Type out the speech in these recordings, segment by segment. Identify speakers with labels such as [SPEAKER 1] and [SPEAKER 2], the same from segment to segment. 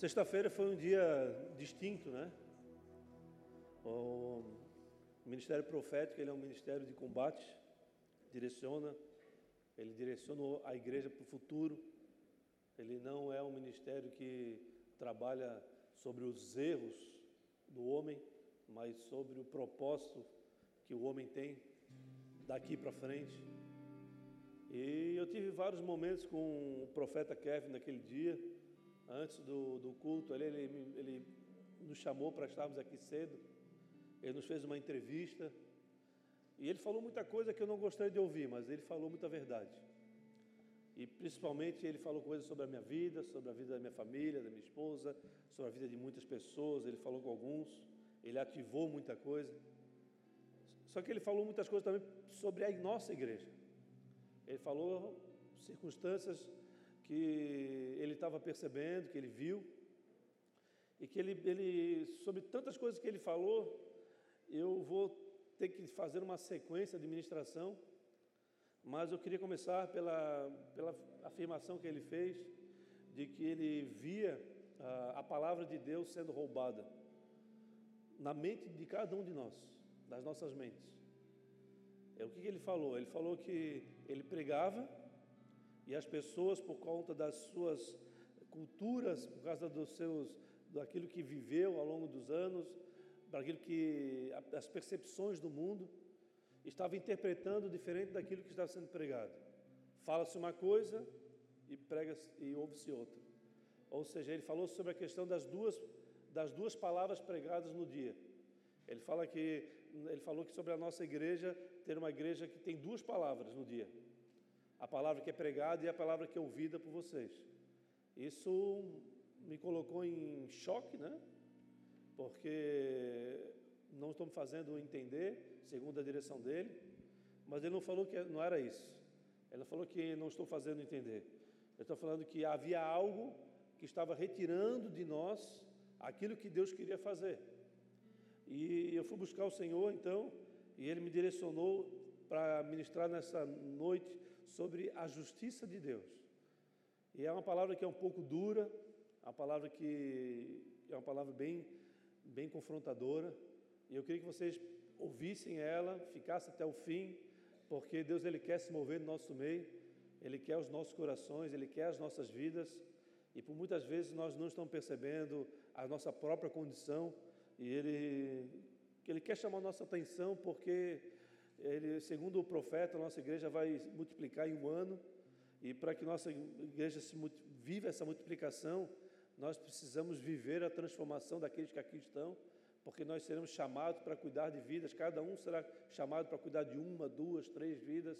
[SPEAKER 1] Sexta-feira foi um dia distinto, né? O Ministério Profético, ele é um ministério de combate, direciona, ele direciona a igreja para o futuro. Ele não é um ministério que trabalha sobre os erros do homem, mas sobre o propósito que o homem tem daqui para frente. E eu tive vários momentos com o profeta Kevin naquele dia antes do, do culto, ele, ele, ele nos chamou para estarmos aqui cedo, ele nos fez uma entrevista, e ele falou muita coisa que eu não gostaria de ouvir, mas ele falou muita verdade. E principalmente ele falou coisas sobre a minha vida, sobre a vida da minha família, da minha esposa, sobre a vida de muitas pessoas, ele falou com alguns, ele ativou muita coisa. Só que ele falou muitas coisas também sobre a nossa igreja. Ele falou circunstâncias que ele estava percebendo, que ele viu, e que ele, ele, sobre tantas coisas que ele falou, eu vou ter que fazer uma sequência de ministração, mas eu queria começar pela, pela afirmação que ele fez, de que ele via a, a palavra de Deus sendo roubada na mente de cada um de nós, das nossas mentes. É o que ele falou? Ele falou que ele pregava e as pessoas, por conta das suas culturas, por causa dos seus, daquilo que viveu ao longo dos anos, daquilo que as percepções do mundo, estavam interpretando diferente daquilo que estava sendo pregado. Fala-se uma coisa e prega e ouve-se outra. Ou seja, ele falou sobre a questão das duas das duas palavras pregadas no dia. Ele fala que ele falou que sobre a nossa igreja ter uma igreja que tem duas palavras no dia a palavra que é pregada e a palavra que é ouvida por vocês. Isso me colocou em choque, né? Porque não estou me fazendo entender, segundo a direção dele, mas ele não falou que não era isso. Ele falou que não estou fazendo entender. Eu estou falando que havia algo que estava retirando de nós aquilo que Deus queria fazer. E eu fui buscar o Senhor, então, e ele me direcionou para ministrar nessa noite sobre a justiça de Deus. E é uma palavra que é um pouco dura, uma palavra que é uma palavra bem, bem confrontadora. E eu queria que vocês ouvissem ela, ficassem até o fim, porque Deus ele quer se mover no nosso meio, Ele quer os nossos corações, Ele quer as nossas vidas. E por muitas vezes nós não estamos percebendo a nossa própria condição e Ele, ele quer chamar a nossa atenção porque ele, segundo o profeta, a nossa igreja vai multiplicar em um ano, e para que nossa igreja se, viva essa multiplicação, nós precisamos viver a transformação daqueles que aqui estão, porque nós seremos chamados para cuidar de vidas, cada um será chamado para cuidar de uma, duas, três vidas,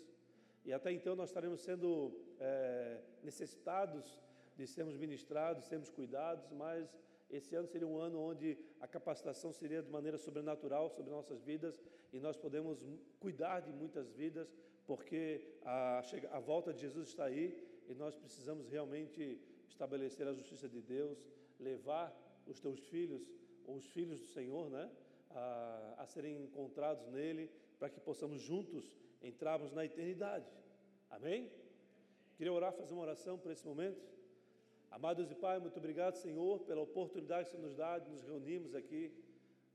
[SPEAKER 1] e até então nós estaremos sendo é, necessitados de sermos ministrados, sermos cuidados, mas esse ano seria um ano onde a capacitação seria de maneira sobrenatural sobre nossas vidas e nós podemos cuidar de muitas vidas, porque a, a volta de Jesus está aí e nós precisamos realmente estabelecer a justiça de Deus, levar os teus filhos, ou os filhos do Senhor, né, a, a serem encontrados nele, para que possamos juntos entrarmos na eternidade. Amém? Queria orar, fazer uma oração por esse momento. Amados e Pai, muito obrigado, Senhor, pela oportunidade que você nos dá de nos reunirmos aqui.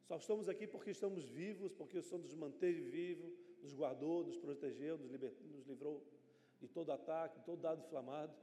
[SPEAKER 1] Só estamos aqui porque estamos vivos, porque o Senhor nos manteve vivo, nos guardou, nos protegeu, nos, nos livrou de todo ataque, de todo dado inflamado.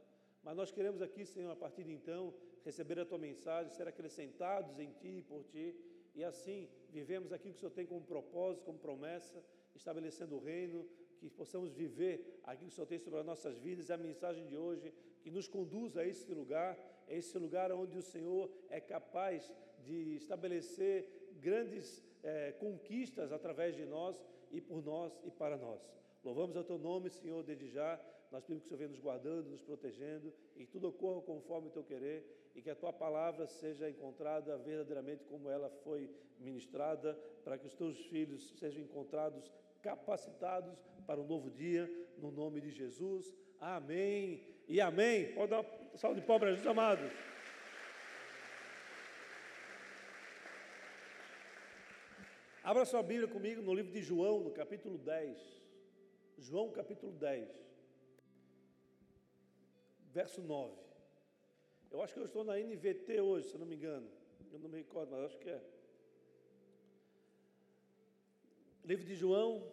[SPEAKER 1] Mas nós queremos aqui, Senhor, a partir de então, receber a Tua mensagem, ser acrescentados em Ti e por Ti, e assim vivemos aquilo que o Senhor tem como propósito, como promessa, estabelecendo o reino, que possamos viver aquilo que o Senhor tem sobre as nossas vidas, e a mensagem de hoje que nos conduz a esse lugar, é esse lugar onde o Senhor é capaz de estabelecer grandes é, conquistas através de nós e por nós e para nós. Louvamos o teu nome, Senhor, desde já. Nós pedimos que o Senhor venha nos guardando, nos protegendo e que tudo ocorra conforme o teu querer e que a tua palavra seja encontrada verdadeiramente como ela foi ministrada, para que os teus filhos sejam encontrados capacitados para um novo dia, no nome de Jesus. Amém e amém. Pode dar uma salva de para Jesus, amados. Abra sua Bíblia comigo no livro de João, no capítulo 10. João, capítulo 10, verso 9. Eu acho que eu estou na NVT hoje, se não me engano. Eu não me recordo, mas acho que é. Livro de João,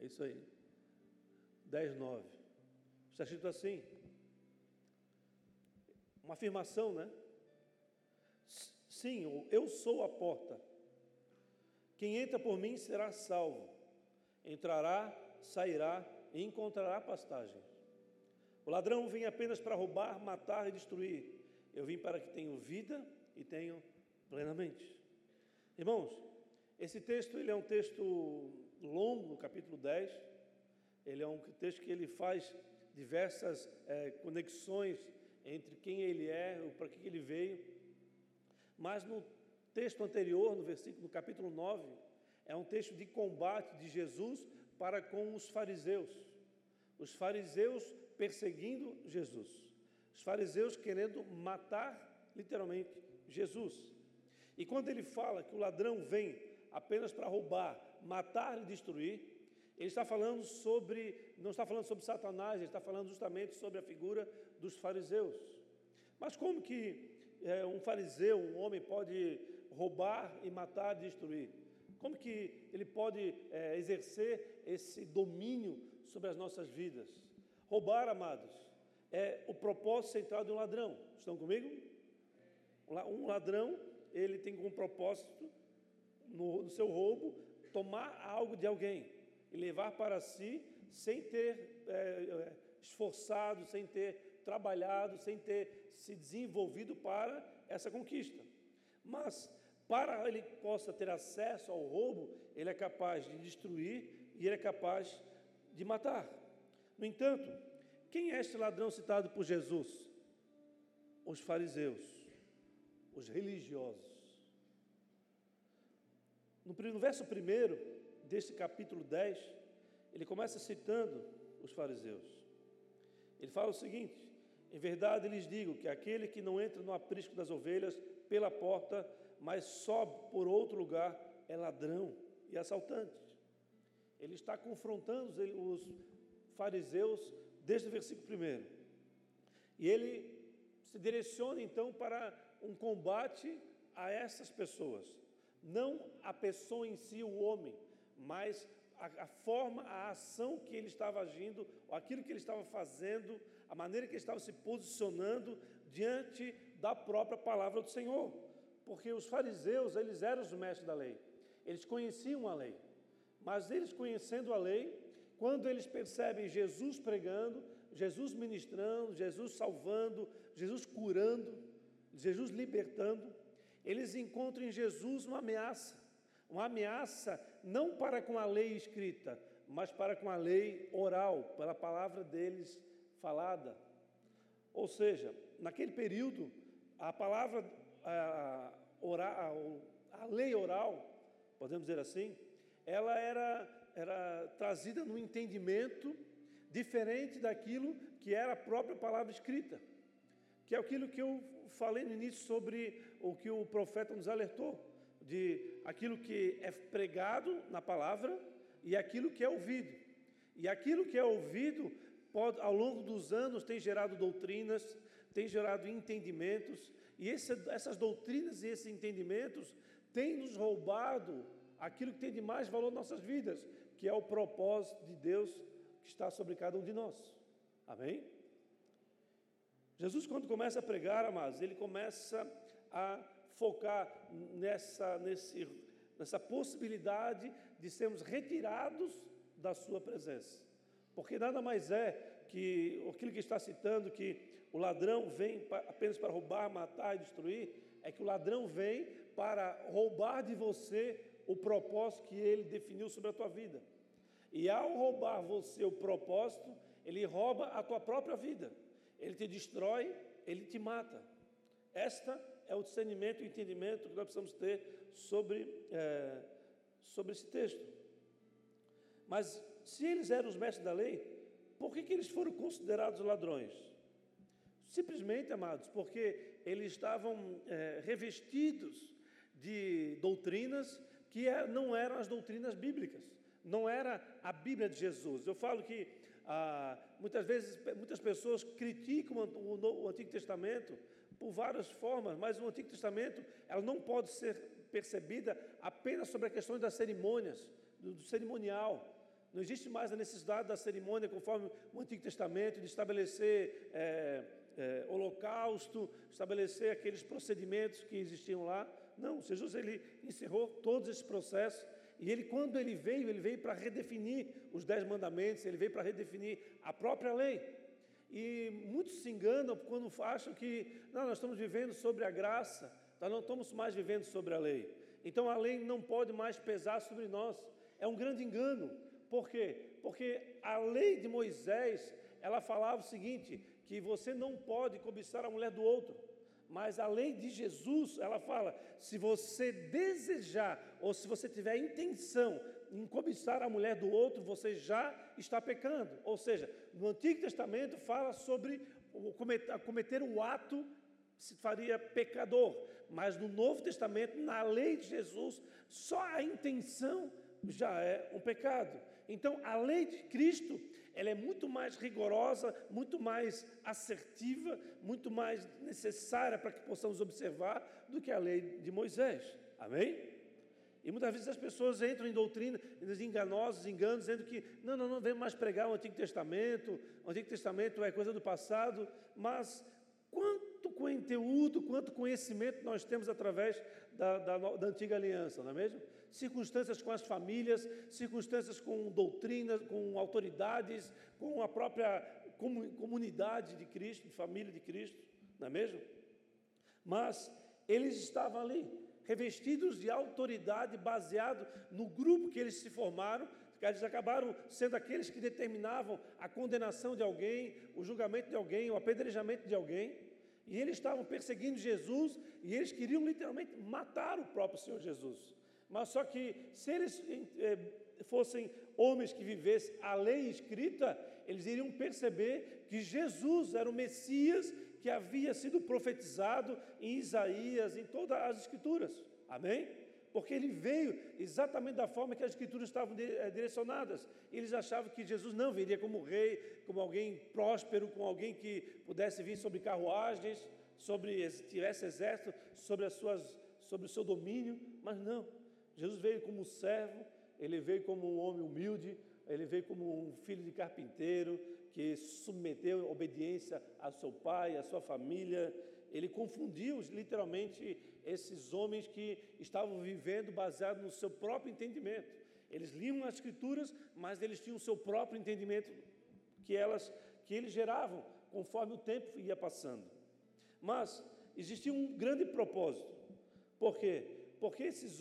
[SPEAKER 1] é isso aí. 10, 9. Está escrito assim. Uma afirmação, né? Sim, eu sou a porta. Quem entra por mim será salvo. Entrará, sairá e encontrará pastagem. O ladrão vem apenas para roubar, matar e destruir. Eu vim para que tenham vida e tenham plenamente. Irmãos, esse texto ele é um texto longo, capítulo 10. Ele é um texto que ele faz diversas é, conexões entre quem ele é, para que ele veio. Mas no texto anterior, no versículo, no capítulo 9, é um texto de combate de Jesus para com os fariseus. Os fariseus perseguindo Jesus. Os fariseus querendo matar, literalmente, Jesus. E quando ele fala que o ladrão vem apenas para roubar, matar e destruir, ele está falando sobre, não está falando sobre Satanás, ele está falando justamente sobre a figura dos fariseus. Mas como que é, um fariseu, um homem, pode roubar e matar destruir? Como que ele pode é, exercer esse domínio sobre as nossas vidas? Roubar, amados, é o propósito central de um ladrão. Estão comigo? Um ladrão, ele tem como propósito, no, no seu roubo, tomar algo de alguém e levar para si sem ter é, é, esforçado, sem ter trabalhado, sem ter se desenvolvido para essa conquista. Mas para ele possa ter acesso ao roubo, ele é capaz de destruir e ele é capaz de matar. No entanto, quem é este ladrão citado por Jesus? Os fariseus, os religiosos. No, verso 1 deste capítulo 10, ele começa citando os fariseus. Ele fala o seguinte: Em verdade lhes digo que aquele que não entra no aprisco das ovelhas pela porta, mas sobe por outro lugar, é ladrão e assaltante. Ele está confrontando os fariseus desde o versículo 1. E ele se direciona então para um combate a essas pessoas. Não a pessoa em si, o homem, mas a, a, forma, a ação que ele estava agindo, aquilo que ele estava fazendo, a maneira que ele estava se posicionando diante da própria palavra do Senhor. Porque os fariseus, eles eram os mestres da lei, eles conheciam a lei, mas eles conhecendo a lei, quando eles percebem Jesus pregando, Jesus ministrando, Jesus salvando, Jesus curando, Jesus libertando, eles encontram em Jesus uma ameaça. Uma ameaça não para com a lei escrita, mas para com a lei oral, pela palavra deles falada. Ou seja, naquele período, a palavra a, oral, a lei oral, podemos dizer assim, ela era era trazida no entendimento diferente daquilo que era a própria palavra escrita, que é aquilo que eu falei no início sobre o que o profeta nos alertou, de aquilo que é pregado na palavra e aquilo que é ouvido. E aquilo que é ouvido, pode, ao longo dos anos, tem gerado doutrinas, tem gerado entendimentos, e esse, essas doutrinas e esses entendimentos têm nos roubado aquilo que tem de mais valor nas nossas vidas, que é o propósito de Deus que está sobre cada um de nós. Amém? Jesus, quando começa a pregar, amados, ele começa a focar nessa, nesse, nessa possibilidade de sermos retirados da Sua presença. Porque nada mais é que aquilo que está citando, que o ladrão vem apenas para roubar, matar e destruir, é que o ladrão vem para roubar de você o propósito que ele definiu sobre a tua vida. E ao roubar você o propósito, ele rouba a tua própria vida. Ele te destrói, ele te mata. Esta é o discernimento e entendimento que nós precisamos ter sobre, é, sobre esse texto. Mas se eles eram os mestres da lei, por que, que eles foram considerados ladrões? Simplesmente, amados, porque eles estavam é, revestidos de doutrinas que é, não eram as doutrinas bíblicas não era a Bíblia de Jesus. Eu falo que ah, muitas vezes muitas pessoas criticam o, o Antigo Testamento por várias formas, mas o Antigo Testamento ela não pode ser percebida apenas sobre a questão das cerimônias, do, do cerimonial. Não existe mais a necessidade da cerimônia, conforme o Antigo Testamento, de estabelecer é, é, holocausto, estabelecer aqueles procedimentos que existiam lá. Não, Jesus ele encerrou todos esses processos e ele, quando ele veio, ele veio para redefinir os dez mandamentos, ele veio para redefinir a própria lei. E muitos se enganam quando acham que não, nós estamos vivendo sobre a graça, nós não estamos mais vivendo sobre a lei. Então a lei não pode mais pesar sobre nós. É um grande engano. Por quê? Porque a lei de Moisés, ela falava o seguinte: que você não pode cobiçar a mulher do outro. Mas a lei de Jesus, ela fala: se você desejar ou se você tiver intenção em cobiçar a mulher do outro, você já está pecando. Ou seja, no Antigo Testamento fala sobre cometer o ato se faria pecador, mas no Novo Testamento, na lei de Jesus, só a intenção já é um pecado. Então, a lei de Cristo, ela é muito mais rigorosa, muito mais assertiva, muito mais necessária para que possamos observar do que a lei de Moisés. Amém? E muitas vezes as pessoas entram em doutrina, enganosos, enganos, dizendo que não, não, não devemos mais pregar o Antigo Testamento, o Antigo Testamento é coisa do passado, mas quanto conteúdo, quanto conhecimento nós temos através da, da, da antiga aliança, não é mesmo? circunstâncias com as famílias, circunstâncias com doutrinas, com autoridades, com a própria comunidade de Cristo, de família de Cristo, não é mesmo? Mas eles estavam ali, revestidos de autoridade, baseado no grupo que eles se formaram, eles acabaram sendo aqueles que determinavam a condenação de alguém, o julgamento de alguém, o apedrejamento de alguém. E eles estavam perseguindo Jesus e eles queriam literalmente matar o próprio Senhor Jesus. Mas só que se eles eh, fossem homens que vivessem a lei escrita, eles iriam perceber que Jesus era o Messias que havia sido profetizado em Isaías, em todas as Escrituras. Amém? Porque ele veio exatamente da forma que as Escrituras estavam eh, direcionadas. Eles achavam que Jesus não viria como rei, como alguém próspero, como alguém que pudesse vir sobre carruagens, sobre tivesse exército, sobre as suas, sobre o seu domínio, mas não. Jesus veio como servo, ele veio como um homem humilde, ele veio como um filho de carpinteiro que submeteu obediência a seu pai, a sua família. Ele confundiu literalmente esses homens que estavam vivendo baseado no seu próprio entendimento. Eles liam as escrituras, mas eles tinham o seu próprio entendimento que elas que eles geravam conforme o tempo ia passando. Mas existia um grande propósito. Por quê? Porque esses,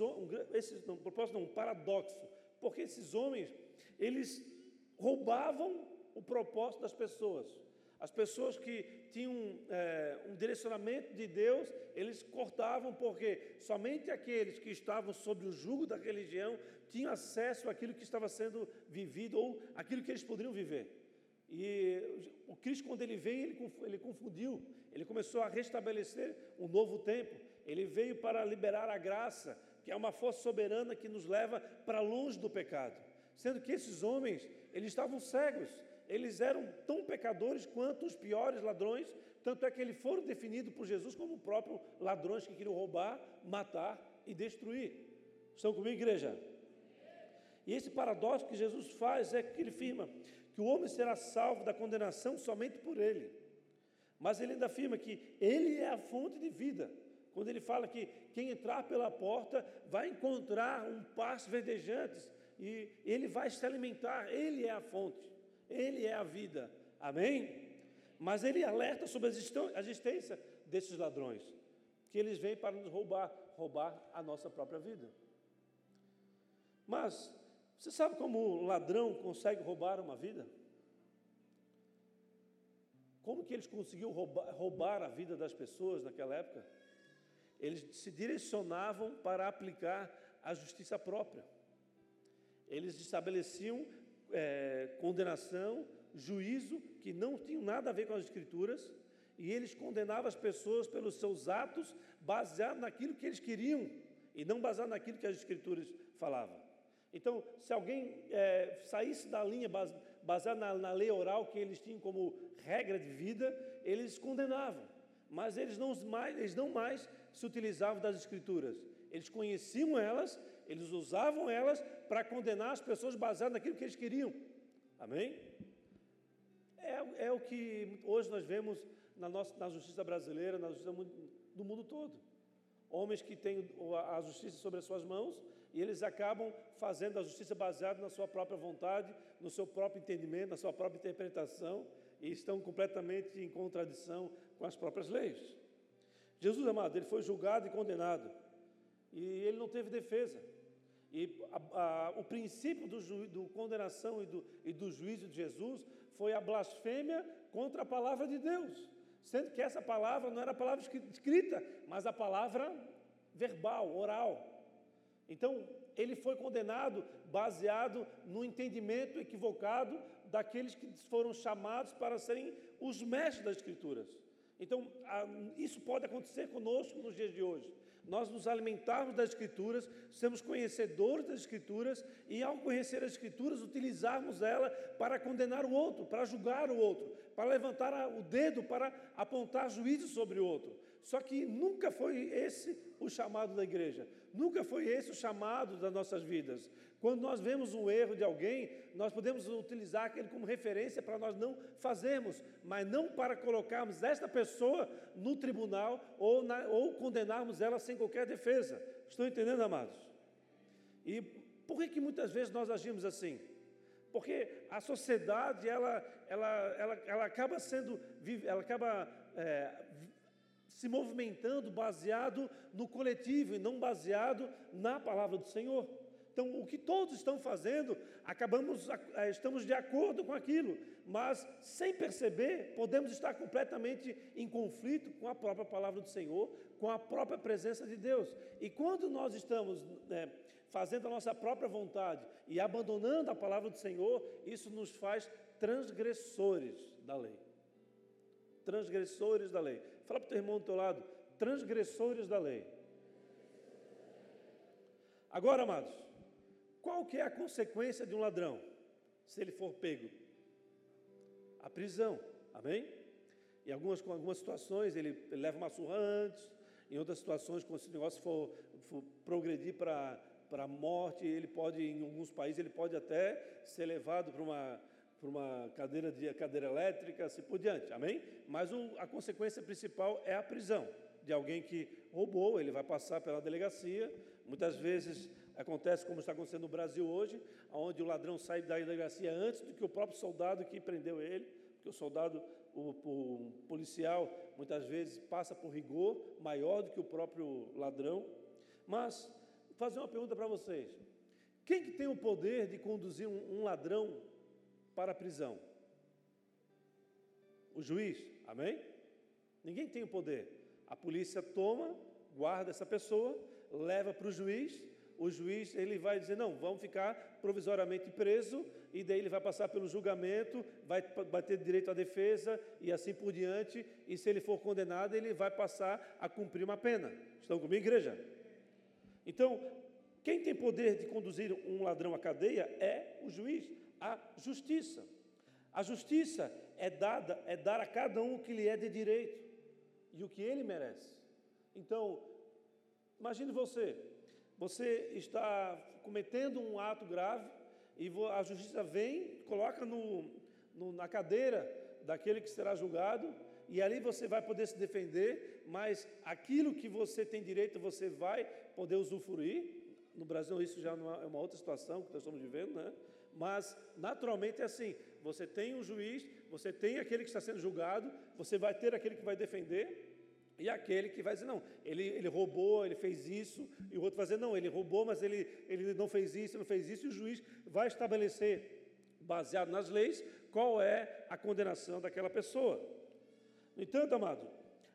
[SPEAKER 1] esses não, propósito não, um paradoxo, porque esses homens, eles roubavam o propósito das pessoas. As pessoas que tinham é, um direcionamento de Deus, eles cortavam, porque somente aqueles que estavam sob o jugo da religião tinham acesso àquilo que estava sendo vivido ou aquilo que eles poderiam viver. E o Cristo, quando ele veio, ele, ele confundiu, ele começou a restabelecer um novo tempo. Ele veio para liberar a graça, que é uma força soberana que nos leva para longe do pecado. Sendo que esses homens, eles estavam cegos, eles eram tão pecadores quanto os piores ladrões, tanto é que eles foram definidos por Jesus como próprios ladrões que queriam roubar, matar e destruir. Estão comigo, igreja? E esse paradoxo que Jesus faz é que ele afirma que o homem será salvo da condenação somente por ele. Mas ele ainda afirma que ele é a fonte de vida. Quando ele fala que quem entrar pela porta vai encontrar um pasto verdejante e ele vai se alimentar, ele é a fonte, ele é a vida. Amém? Mas ele alerta sobre a existência desses ladrões, que eles vêm para nos roubar, roubar a nossa própria vida. Mas você sabe como o ladrão consegue roubar uma vida? Como que eles conseguiam roubar, roubar a vida das pessoas naquela época? eles se direcionavam para aplicar a justiça própria. Eles estabeleciam é, condenação, juízo, que não tinham nada a ver com as Escrituras, e eles condenavam as pessoas pelos seus atos, baseado naquilo que eles queriam, e não baseado naquilo que as Escrituras falavam. Então, se alguém é, saísse da linha baseada na, na, lei oral que eles tinham como regra de vida, eles condenavam. Mas eles não mais, eles não mais se utilizavam das escrituras. Eles conheciam elas, eles usavam elas para condenar as pessoas baseadas naquilo que eles queriam. Amém? É, é o que hoje nós vemos na, nossa, na justiça brasileira, na justiça do mundo todo. Homens que têm a justiça sobre as suas mãos e eles acabam fazendo a justiça baseada na sua própria vontade, no seu próprio entendimento, na sua própria interpretação e estão completamente em contradição com as próprias leis. Jesus, amado, ele foi julgado e condenado e ele não teve defesa. E a, a, o princípio do, ju, do condenação e do, e do juízo de Jesus foi a blasfêmia contra a palavra de Deus, sendo que essa palavra não era a palavra escrita, mas a palavra verbal, oral. Então, ele foi condenado baseado no entendimento equivocado daqueles que foram chamados para serem os mestres das Escrituras. Então, isso pode acontecer conosco nos dias de hoje. Nós nos alimentarmos das Escrituras, sermos conhecedores das Escrituras e, ao conhecer as Escrituras, utilizarmos ela para condenar o outro, para julgar o outro, para levantar o dedo, para apontar juízo sobre o outro. Só que nunca foi esse o chamado da igreja, nunca foi esse o chamado das nossas vidas. Quando nós vemos um erro de alguém, nós podemos utilizar aquele como referência para nós não fazermos, mas não para colocarmos esta pessoa no tribunal ou, na, ou condenarmos ela sem qualquer defesa. Estão entendendo, amados? E por que, que muitas vezes nós agimos assim? Porque a sociedade ela, ela, ela, ela acaba sendo, ela acaba é, se movimentando baseado no coletivo e não baseado na palavra do Senhor. Então, o que todos estão fazendo, acabamos, eh, estamos de acordo com aquilo, mas sem perceber, podemos estar completamente em conflito com a própria palavra do Senhor, com a própria presença de Deus. E quando nós estamos né, fazendo a nossa própria vontade e abandonando a palavra do Senhor, isso nos faz transgressores da lei. Transgressores da lei. Fala para o teu irmão do teu lado, transgressores da lei. Agora, amados, qual que é a consequência de um ladrão, se ele for pego? A prisão, amém? Em algumas, com algumas situações ele, leva uma surra antes, em outras situações, quando esse negócio for, for progredir para a morte, ele pode, em alguns países, ele pode até ser levado para uma por uma cadeira de cadeira elétrica, assim por diante, amém? Mas o, a consequência principal é a prisão de alguém que roubou, ele vai passar pela delegacia. Muitas vezes acontece como está acontecendo no Brasil hoje, onde o ladrão sai da delegacia antes do que o próprio soldado que prendeu ele, porque o soldado, o, o policial, muitas vezes passa por rigor maior do que o próprio ladrão. Mas, fazer uma pergunta para vocês: quem que tem o poder de conduzir um, um ladrão para a prisão? O juiz, amém? Ninguém tem o poder. A polícia toma, guarda essa pessoa, leva para o juiz, o juiz ele vai dizer, não, vamos ficar provisoriamente preso, e daí ele vai passar pelo julgamento, vai, vai ter direito à defesa, e assim por diante, e se ele for condenado, ele vai passar a cumprir uma pena. Estão comigo, igreja? Então, quem tem poder de conduzir um ladrão à cadeia é o juiz a justiça. A justiça é dada, é dar a cada um o que lhe é de direito e o que ele merece. Então, imagine você, você está cometendo um ato grave e a justiça vem, coloca no, no, na cadeira daquele que será julgado e ali você vai poder se defender, mas aquilo que você tem direito você vai poder usufruir. No Brasil isso já é uma outra situação que nós estamos vivendo, né? Mas naturalmente é assim: você tem um juiz, você tem aquele que está sendo julgado, você vai ter aquele que vai defender. E aquele que vai dizer, não, ele, ele roubou, ele fez isso, e o outro vai dizer, não, ele roubou, mas ele, ele não fez isso, não fez isso, e o juiz vai estabelecer, baseado nas leis, qual é a condenação daquela pessoa. No entanto, amado,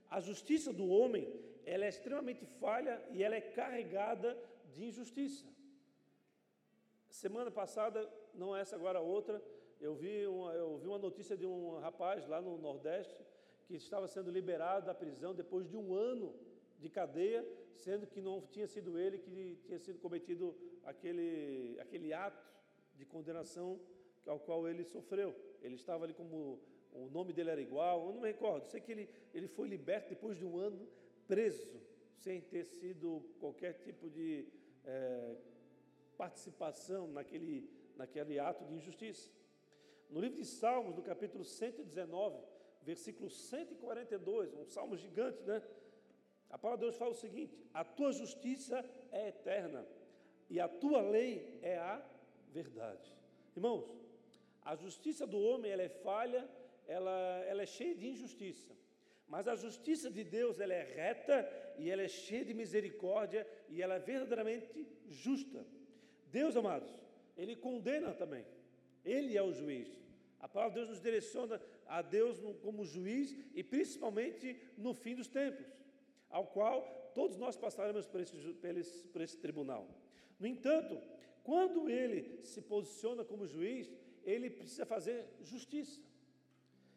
[SPEAKER 1] a justiça do homem, ela é extremamente falha e ela é carregada de injustiça. Semana passada não essa agora outra, eu vi, uma, eu vi uma notícia de um rapaz lá no Nordeste que estava sendo liberado da prisão depois de um ano de cadeia, sendo que não tinha sido ele que tinha sido cometido aquele, aquele ato de condenação ao qual ele sofreu. Ele estava ali como o nome dele era igual, eu não me recordo. Sei que ele, ele foi liberto depois de um ano preso, sem ter sido qualquer tipo de é, participação naquele, naquele ato de injustiça. No livro de Salmos, no capítulo 119, versículo 142, um salmo gigante, né? A palavra de Deus fala o seguinte: A tua justiça é eterna e a tua lei é a verdade. Irmãos, a justiça do homem ela é falha, ela, ela é cheia de injustiça. Mas a justiça de Deus ela é reta e ela é cheia de misericórdia e ela é verdadeiramente justa. Deus, amados, ele condena também. Ele é o juiz. A palavra de Deus nos direciona a Deus como juiz e principalmente no fim dos tempos, ao qual todos nós passaremos por esse, por esse, tribunal. No entanto, quando ele se posiciona como juiz, ele precisa fazer justiça.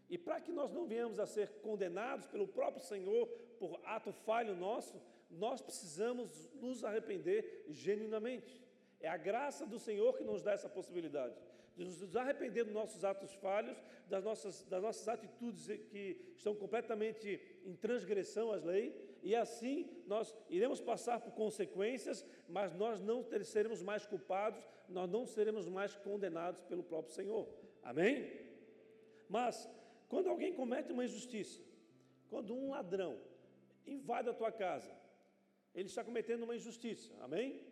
[SPEAKER 1] E para que nós não venhamos a ser condenados pelo próprio Senhor por ato falho nosso, nós precisamos nos arrepender genuinamente. É a graça do Senhor que nos dá essa possibilidade de nos arrepender dos nossos atos falhos, das nossas, das nossas atitudes que estão completamente em transgressão às leis, e assim nós iremos passar por consequências, mas nós não seremos mais culpados, nós não seremos mais condenados pelo próprio Senhor. Amém? Mas, quando alguém comete uma injustiça, quando um ladrão invade a tua casa, ele está cometendo uma injustiça, amém?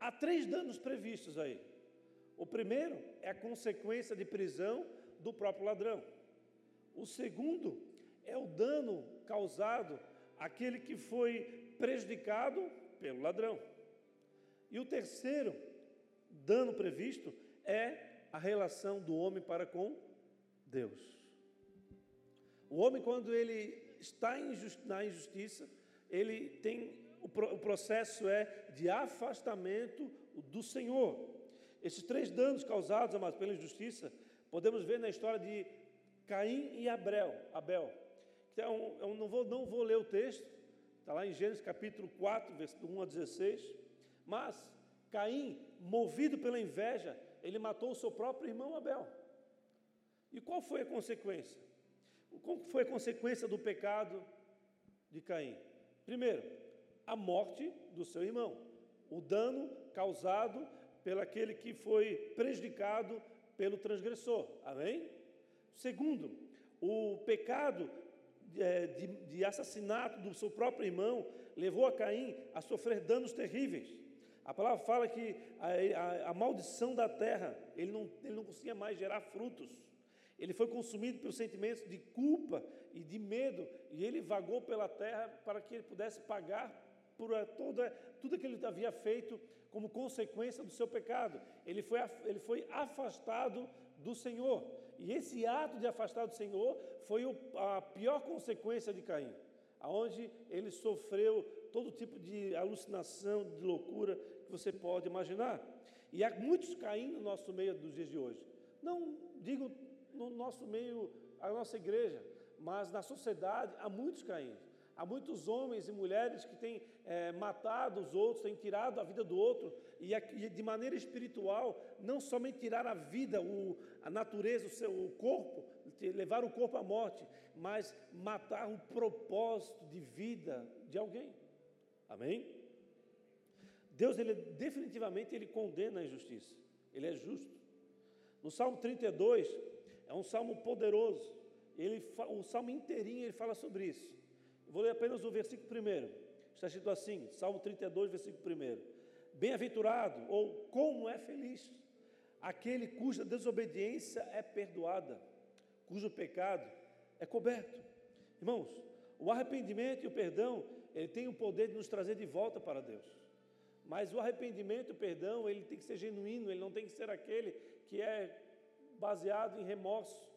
[SPEAKER 1] Há três danos previstos aí. O primeiro é a consequência de prisão do próprio ladrão. O segundo é o dano causado àquele que foi prejudicado pelo ladrão. E o terceiro dano previsto é a relação do homem para com Deus. O homem, quando ele está na injustiça, ele tem o processo é de afastamento do Senhor. Esses três danos causados, amados, pela injustiça, podemos ver na história de Caim e Abel. Abel. Então, eu não vou, não vou ler o texto, está lá em Gênesis capítulo 4, versículo 1 a 16. Mas Caim, movido pela inveja, ele matou o seu próprio irmão Abel. E qual foi a consequência? Qual foi a consequência do pecado de Caim? Primeiro, a morte do seu irmão, o dano causado pelo aquele que foi prejudicado pelo transgressor. Amém? Segundo, o pecado é, de, de, assassinato do seu próprio irmão levou a Caim a sofrer danos terríveis. A palavra fala que a, a, a maldição da terra, ele não, ele não conseguia mais gerar frutos. Ele foi consumido pelos sentimentos de culpa e de medo, e ele vagou pela terra para que ele pudesse pagar por toda, tudo que ele havia feito como consequência do seu pecado. Ele foi, ele foi afastado do Senhor. E esse ato de afastar do Senhor foi a pior consequência de Caim, aonde ele sofreu todo tipo de alucinação, de loucura que você pode imaginar. E há muitos Caim no nosso meio dos dias de hoje. Não digo no nosso meio, a nossa igreja, mas na sociedade há muitos Caim. Há muitos homens e mulheres que têm é, matado os outros, têm tirado a vida do outro, e, de maneira espiritual, não somente tirar a vida, o, a natureza, o seu o corpo, levar o corpo à morte, mas matar o propósito de vida de alguém. Amém? Deus, ele definitivamente ele condena a injustiça. Ele é justo. No Salmo 32, é um salmo poderoso. Ele, o salmo inteirinho ele fala sobre isso. Vou ler apenas o versículo primeiro. Está escrito assim, Salmo 32, versículo primeiro. Bem-aventurado, ou como é feliz, aquele cuja desobediência é perdoada, cujo pecado é coberto. Irmãos, o arrependimento e o perdão, ele tem o poder de nos trazer de volta para Deus. Mas o arrependimento e o perdão, ele tem que ser genuíno, ele não tem que ser aquele que é baseado em remorso,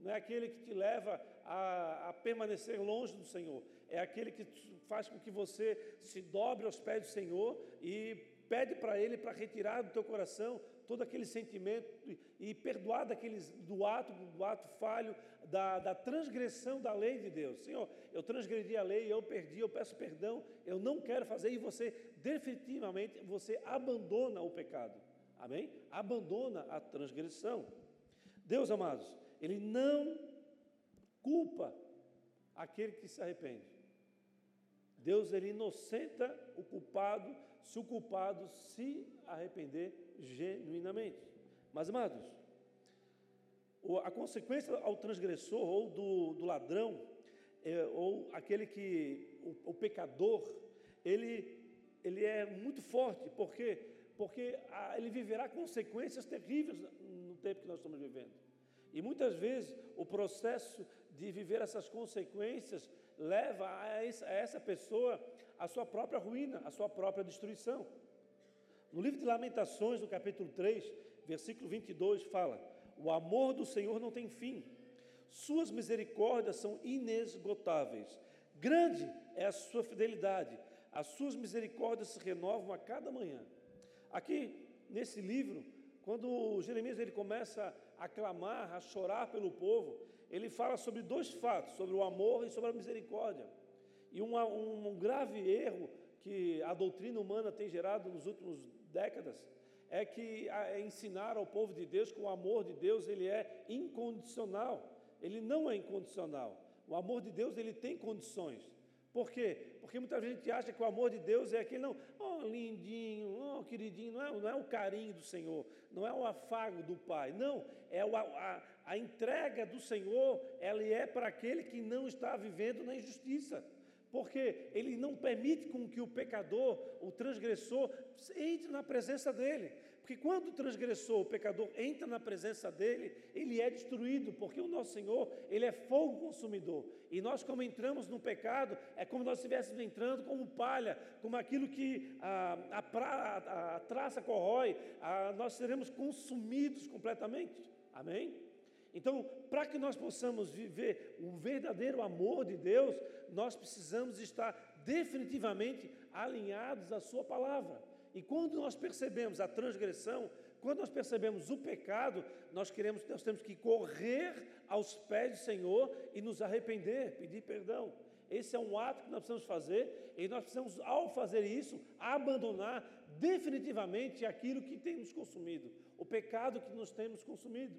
[SPEAKER 1] não é aquele que te leva a, a permanecer longe do Senhor, é aquele que faz com que você se dobre aos pés do Senhor e pede para Ele para retirar do teu coração todo aquele sentimento e, perdoar daqueles, do ato, do ato falho, da, da transgressão da lei de Deus. Senhor, eu transgredi a lei, eu perdi, eu peço perdão, eu não quero fazer, e você definitivamente você abandona o pecado. Amém? Abandona a transgressão. Deus, amados, Ele não culpa aquele que se arrepende. Deus, Ele inocenta o culpado se o culpado se arrepender genuinamente. Mas, amados, a consequência ao transgressor ou do, do ladrão, é, ou aquele que, o, o, pecador, ele, ele é muito forte, porque, porque a, ele viverá consequências terríveis no tempo que nós estamos vivendo. E muitas vezes o processo de viver essas consequências leva a essa, pessoa a sua própria ruína, a sua própria destruição. No livro de Lamentações, no capítulo 3, versículo 22, fala: O amor do Senhor não tem fim, suas misericórdias são inesgotáveis. Grande é a sua fidelidade, as suas misericórdias se renovam a cada manhã. Aqui, nesse livro, quando Jeremias ele começa a clamar, a chorar pelo povo, ele fala sobre dois fatos, sobre o amor e sobre a misericórdia. E uma, um, um grave erro que a doutrina humana tem gerado nos últimos décadas é que é ensinar ao povo de Deus que o amor de Deus ele é incondicional. Ele não é incondicional. O amor de Deus ele tem condições. Por quê? Porque muita gente acha que o amor de Deus é aquele, não, oh lindinho, oh queridinho, não é, não é o carinho do Senhor, não é o afago do Pai, não, é o, a, a entrega do Senhor, ela é para aquele que não está vivendo na injustiça porque ele não permite com que o pecador, o transgressor, entre na presença dele. Porque quando o transgressor, o pecador, entra na presença dele, ele é destruído, porque o nosso Senhor, ele é fogo consumidor. E nós, como entramos no pecado, é como nós estivéssemos entrando como palha, como aquilo que a, a, pra, a, a traça corrói, nós seremos consumidos completamente. Amém? Então, para que nós possamos viver o verdadeiro amor de Deus, nós precisamos estar definitivamente alinhados à Sua palavra. E quando nós percebemos a transgressão, quando nós percebemos o pecado, nós queremos, nós temos que correr aos pés do Senhor e nos arrepender, pedir perdão. Esse é um ato que nós precisamos fazer e nós precisamos, ao fazer isso, abandonar definitivamente aquilo que tem nos consumido, o pecado que nos temos consumido.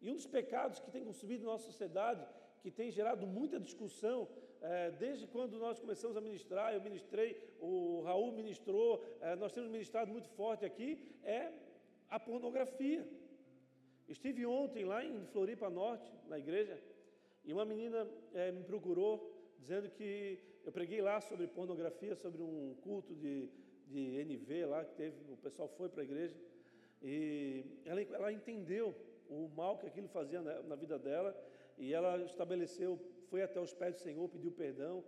[SPEAKER 1] E um dos pecados que tem consumido nossa sociedade, que tem gerado muita discussão, é, desde quando nós começamos a ministrar, eu ministrei, o Raul ministrou, é, nós temos ministrado muito forte aqui, é a pornografia. Estive ontem lá em Floripa Norte, na igreja, e uma menina é, me procurou, dizendo que eu preguei lá sobre pornografia, sobre um culto de, de NV lá que teve, o pessoal foi para a igreja, e ela, ela entendeu o mal que aquilo fazia na, na vida dela, e ela estabeleceu, foi até os pés do Senhor, pediu perdão,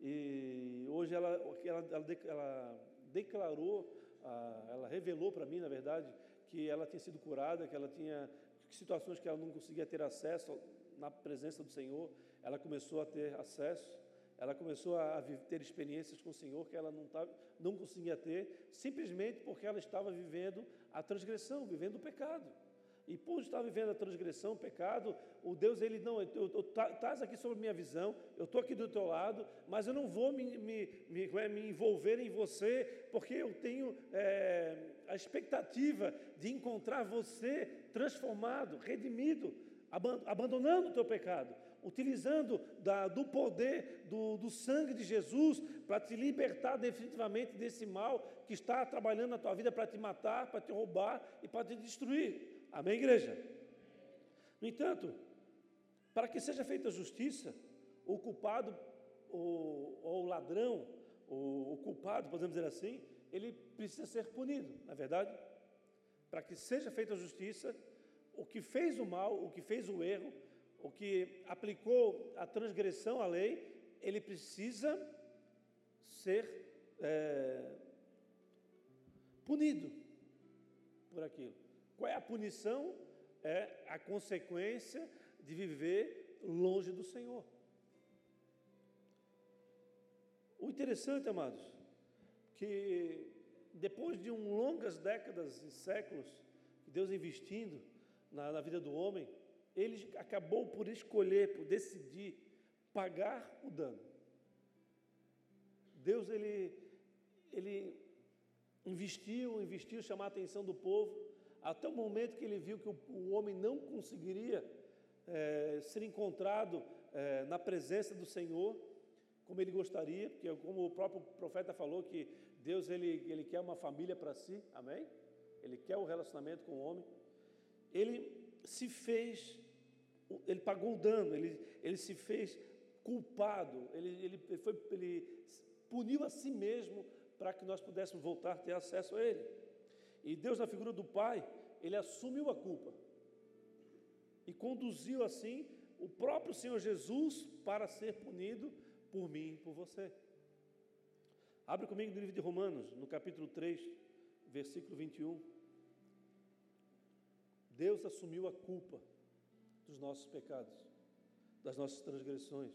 [SPEAKER 1] e hoje ela, ela, ela, ela declarou, ela revelou para mim, na verdade, que ela tinha sido curada, que ela tinha situações que ela não conseguia ter acesso na presença do Senhor, ela começou a ter acesso, ela começou a ter experiências com o Senhor que ela não, tava, não conseguia ter, simplesmente porque ela estava vivendo a transgressão, vivendo o pecado. E por estar vivendo a transgressão, o pecado, o Deus, ele não, estás tá, aqui sobre minha visão, eu estou aqui do teu lado, mas eu não vou me, me, me, é, me envolver em você, porque eu tenho é, a expectativa de encontrar você transformado, redimido, abandonando o teu pecado, utilizando da, do poder do, do sangue de Jesus para te libertar definitivamente desse mal que está trabalhando na tua vida para te matar, para te roubar e para te destruir. Amém, igreja? No entanto, para que seja feita justiça, o culpado, ou, o ladrão, o, o culpado, podemos dizer assim, ele precisa ser punido, na é verdade? Para que seja feita a justiça, o que fez o mal, o que fez o erro, o que aplicou a transgressão à lei, ele precisa ser é, punido por aquilo. Qual é a punição? É a consequência de viver longe do Senhor. O interessante, amados, que depois de um longas décadas e séculos Deus investindo na, na vida do homem, ele acabou por escolher, por decidir pagar o dano. Deus ele, ele investiu, investiu, chamar a atenção do povo, até o momento que ele viu que o, o homem não conseguiria é, ser encontrado é, na presença do Senhor como ele gostaria, porque como o próprio profeta falou que Deus ele, ele quer uma família para si, amém? Ele quer o um relacionamento com o homem. Ele se fez, ele pagou o dano, ele, ele se fez culpado, ele, ele, foi, ele puniu a si mesmo para que nós pudéssemos voltar a ter acesso a Ele. E Deus, na figura do Pai, Ele assumiu a culpa e conduziu assim o próprio Senhor Jesus para ser punido por mim e por você. Abre comigo no livro de Romanos, no capítulo 3, versículo 21. Deus assumiu a culpa dos nossos pecados, das nossas transgressões.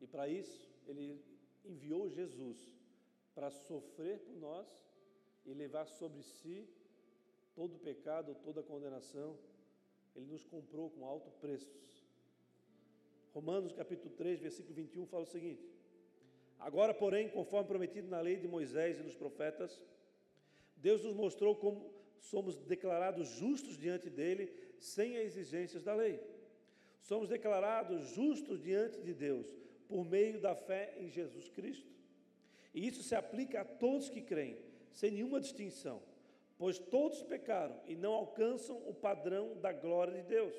[SPEAKER 1] E para isso, Ele enviou Jesus para sofrer por nós e levar sobre si todo o pecado, toda a condenação. Ele nos comprou com alto preço. Romanos capítulo 3, versículo 21 fala o seguinte: Agora, porém, conforme prometido na lei de Moisés e nos profetas, Deus nos mostrou como somos declarados justos diante dele, sem as exigências da lei. Somos declarados justos diante de Deus por meio da fé em Jesus Cristo. E isso se aplica a todos que creem, sem nenhuma distinção, pois todos pecaram e não alcançam o padrão da glória de Deus.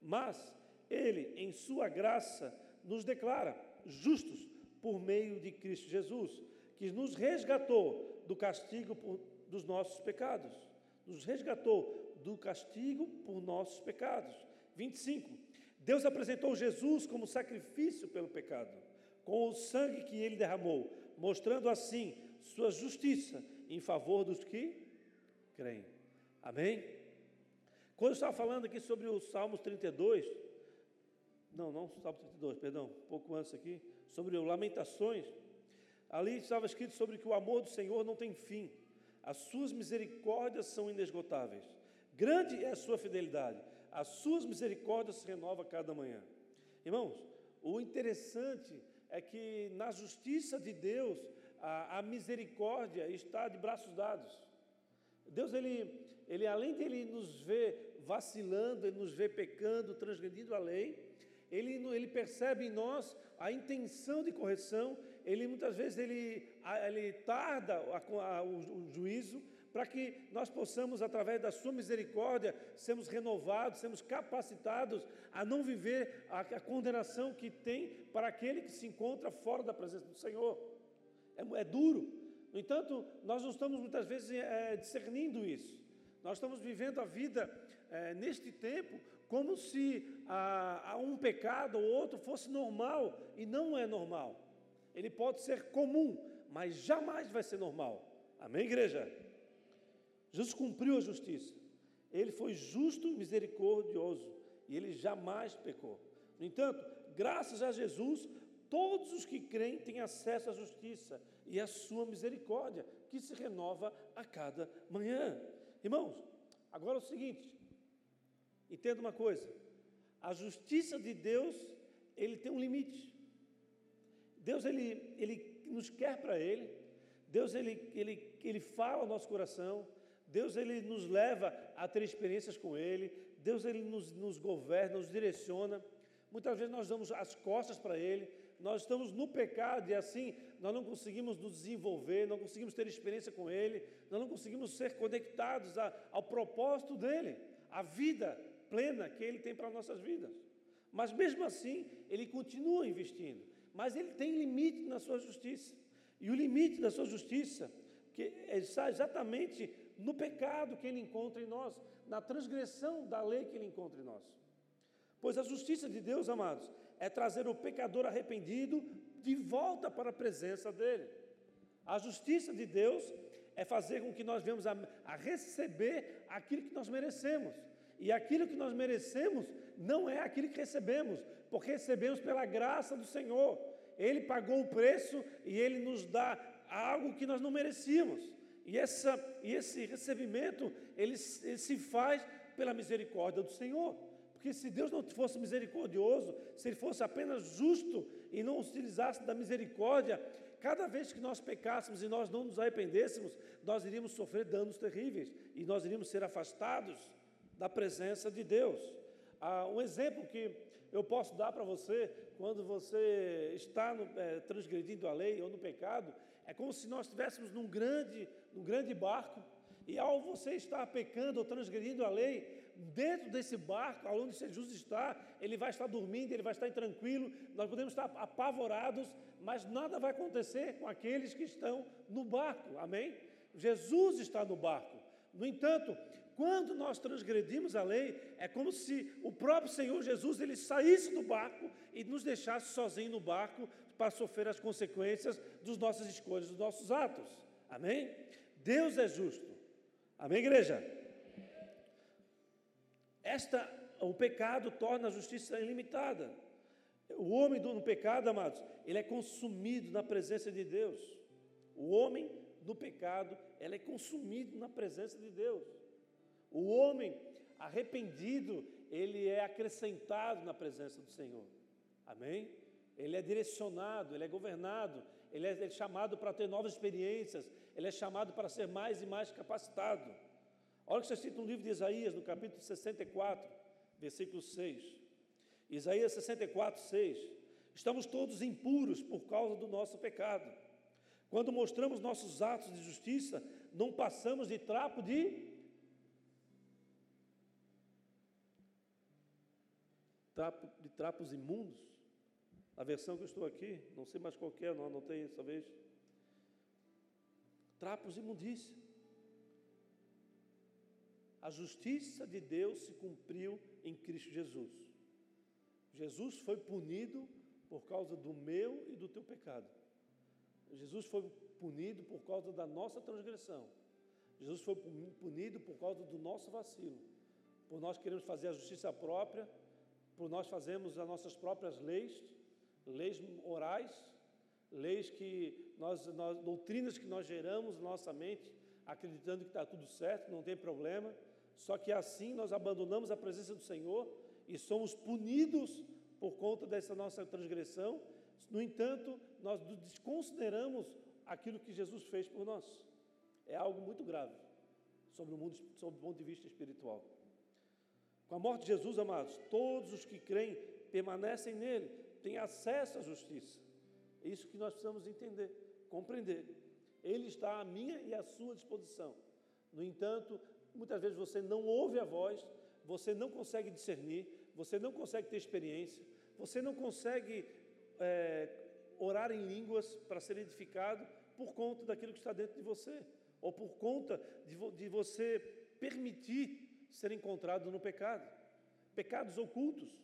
[SPEAKER 1] Mas Ele, em Sua graça, nos declara justos por meio de Cristo Jesus, que nos resgatou do castigo por, dos nossos pecados. Nos resgatou do castigo por nossos pecados. 25. Deus apresentou Jesus como sacrifício pelo pecado, com o sangue que ele derramou mostrando assim sua justiça em favor dos que creem. Amém? Quando eu estava falando aqui sobre o Salmos 32, não, não Salmo 32, perdão, um pouco antes aqui, sobre o Lamentações, ali estava escrito sobre que o amor do Senhor não tem fim, as suas misericórdias são inesgotáveis, grande é a sua fidelidade, as suas misericórdias se renovam a cada manhã. Irmãos, o interessante é que na justiça de Deus, a, a misericórdia está de braços dados. Deus, ele, ele além de ele nos ver vacilando, ele nos ver pecando, transgredindo a lei, ele, ele percebe em nós a intenção de correção, ele muitas vezes ele, ele tarda a, a, o, o juízo, para que nós possamos, através da Sua misericórdia, sermos renovados, sermos capacitados a não viver a, a condenação que tem para aquele que se encontra fora da presença do Senhor. É, é duro. No entanto, nós não estamos muitas vezes é, discernindo isso. Nós estamos vivendo a vida é, neste tempo como se a, a um pecado ou outro fosse normal e não é normal. Ele pode ser comum, mas jamais vai ser normal. Amém, igreja? Jesus cumpriu a justiça. Ele foi justo e misericordioso e ele jamais pecou. No entanto, graças a Jesus, todos os que creem têm acesso à justiça e à sua misericórdia, que se renova a cada manhã. Irmãos, agora é o seguinte: entenda uma coisa. A justiça de Deus, ele tem um limite. Deus ele, ele nos quer para ele. Deus ele, ele, ele fala ao nosso coração. Deus ele nos leva a ter experiências com Ele, Deus ele nos, nos governa, nos direciona. Muitas vezes nós damos as costas para Ele, nós estamos no pecado e assim nós não conseguimos nos desenvolver, não conseguimos ter experiência com Ele, nós não conseguimos ser conectados a, ao propósito dEle, à vida plena que Ele tem para nossas vidas. Mas mesmo assim, Ele continua investindo, mas Ele tem limite na sua justiça. E o limite da sua justiça que está exatamente no pecado que ele encontra em nós, na transgressão da lei que ele encontra em nós. Pois a justiça de Deus, amados, é trazer o pecador arrependido de volta para a presença dele. A justiça de Deus é fazer com que nós venhamos a, a receber aquilo que nós merecemos. E aquilo que nós merecemos não é aquilo que recebemos, porque recebemos pela graça do Senhor. Ele pagou o preço e ele nos dá algo que nós não merecíamos. E, essa, e esse recebimento, ele, ele se faz pela misericórdia do Senhor. Porque se Deus não fosse misericordioso, se Ele fosse apenas justo e não utilizasse da misericórdia, cada vez que nós pecássemos e nós não nos arrependêssemos, nós iríamos sofrer danos terríveis e nós iríamos ser afastados da presença de Deus. Ah, um exemplo que eu posso dar para você, quando você está no, é, transgredindo a lei ou no pecado, é como se nós estivéssemos num grande, num grande barco e ao você estar pecando ou transgredindo a lei, dentro desse barco, onde Jesus está, ele vai estar dormindo, ele vai estar tranquilo, nós podemos estar apavorados, mas nada vai acontecer com aqueles que estão no barco, amém? Jesus está no barco. No entanto, quando nós transgredimos a lei, é como se o próprio Senhor Jesus ele saísse do barco e nos deixasse sozinho no barco para sofrer as consequências das nossas escolhas, dos nossos atos. Amém? Deus é justo. Amém, igreja? Esta, o pecado torna a justiça ilimitada. O homem no pecado, amados, ele é consumido na presença de Deus. O homem no pecado, ele é consumido na presença de Deus. O homem arrependido, ele é acrescentado na presença do Senhor. Amém? Ele é direcionado, ele é governado, ele é, ele é chamado para ter novas experiências, ele é chamado para ser mais e mais capacitado. Olha o que está escrito no livro de Isaías, no capítulo 64, versículo 6. Isaías 64, 6. Estamos todos impuros por causa do nosso pecado. Quando mostramos nossos atos de justiça, não passamos de trapo de trapo, de trapos imundos. A versão que eu estou aqui, não sei mais qual é, não anotei essa vez. Trapos imundícia. A justiça de Deus se cumpriu em Cristo Jesus. Jesus foi punido por causa do meu e do teu pecado. Jesus foi punido por causa da nossa transgressão. Jesus foi punido por causa do nosso vacilo. Por nós queremos fazer a justiça própria por nós fazermos as nossas próprias leis, leis orais, leis que nós, nós doutrinas que nós geramos na nossa mente, acreditando que está tudo certo, não tem problema. Só que assim nós abandonamos a presença do Senhor e somos punidos por conta dessa nossa transgressão. No entanto, nós desconsideramos aquilo que Jesus fez por nós. É algo muito grave sobre o mundo, sob o ponto de vista espiritual. Com a morte de Jesus, amados, todos os que creem permanecem nele, têm acesso à justiça. É isso que nós precisamos entender, compreender. Ele está à minha e à sua disposição. No entanto, muitas vezes você não ouve a voz, você não consegue discernir, você não consegue ter experiência, você não consegue é, orar em línguas para ser edificado por conta daquilo que está dentro de você, ou por conta de, de você permitir ser encontrado no pecado, pecados ocultos.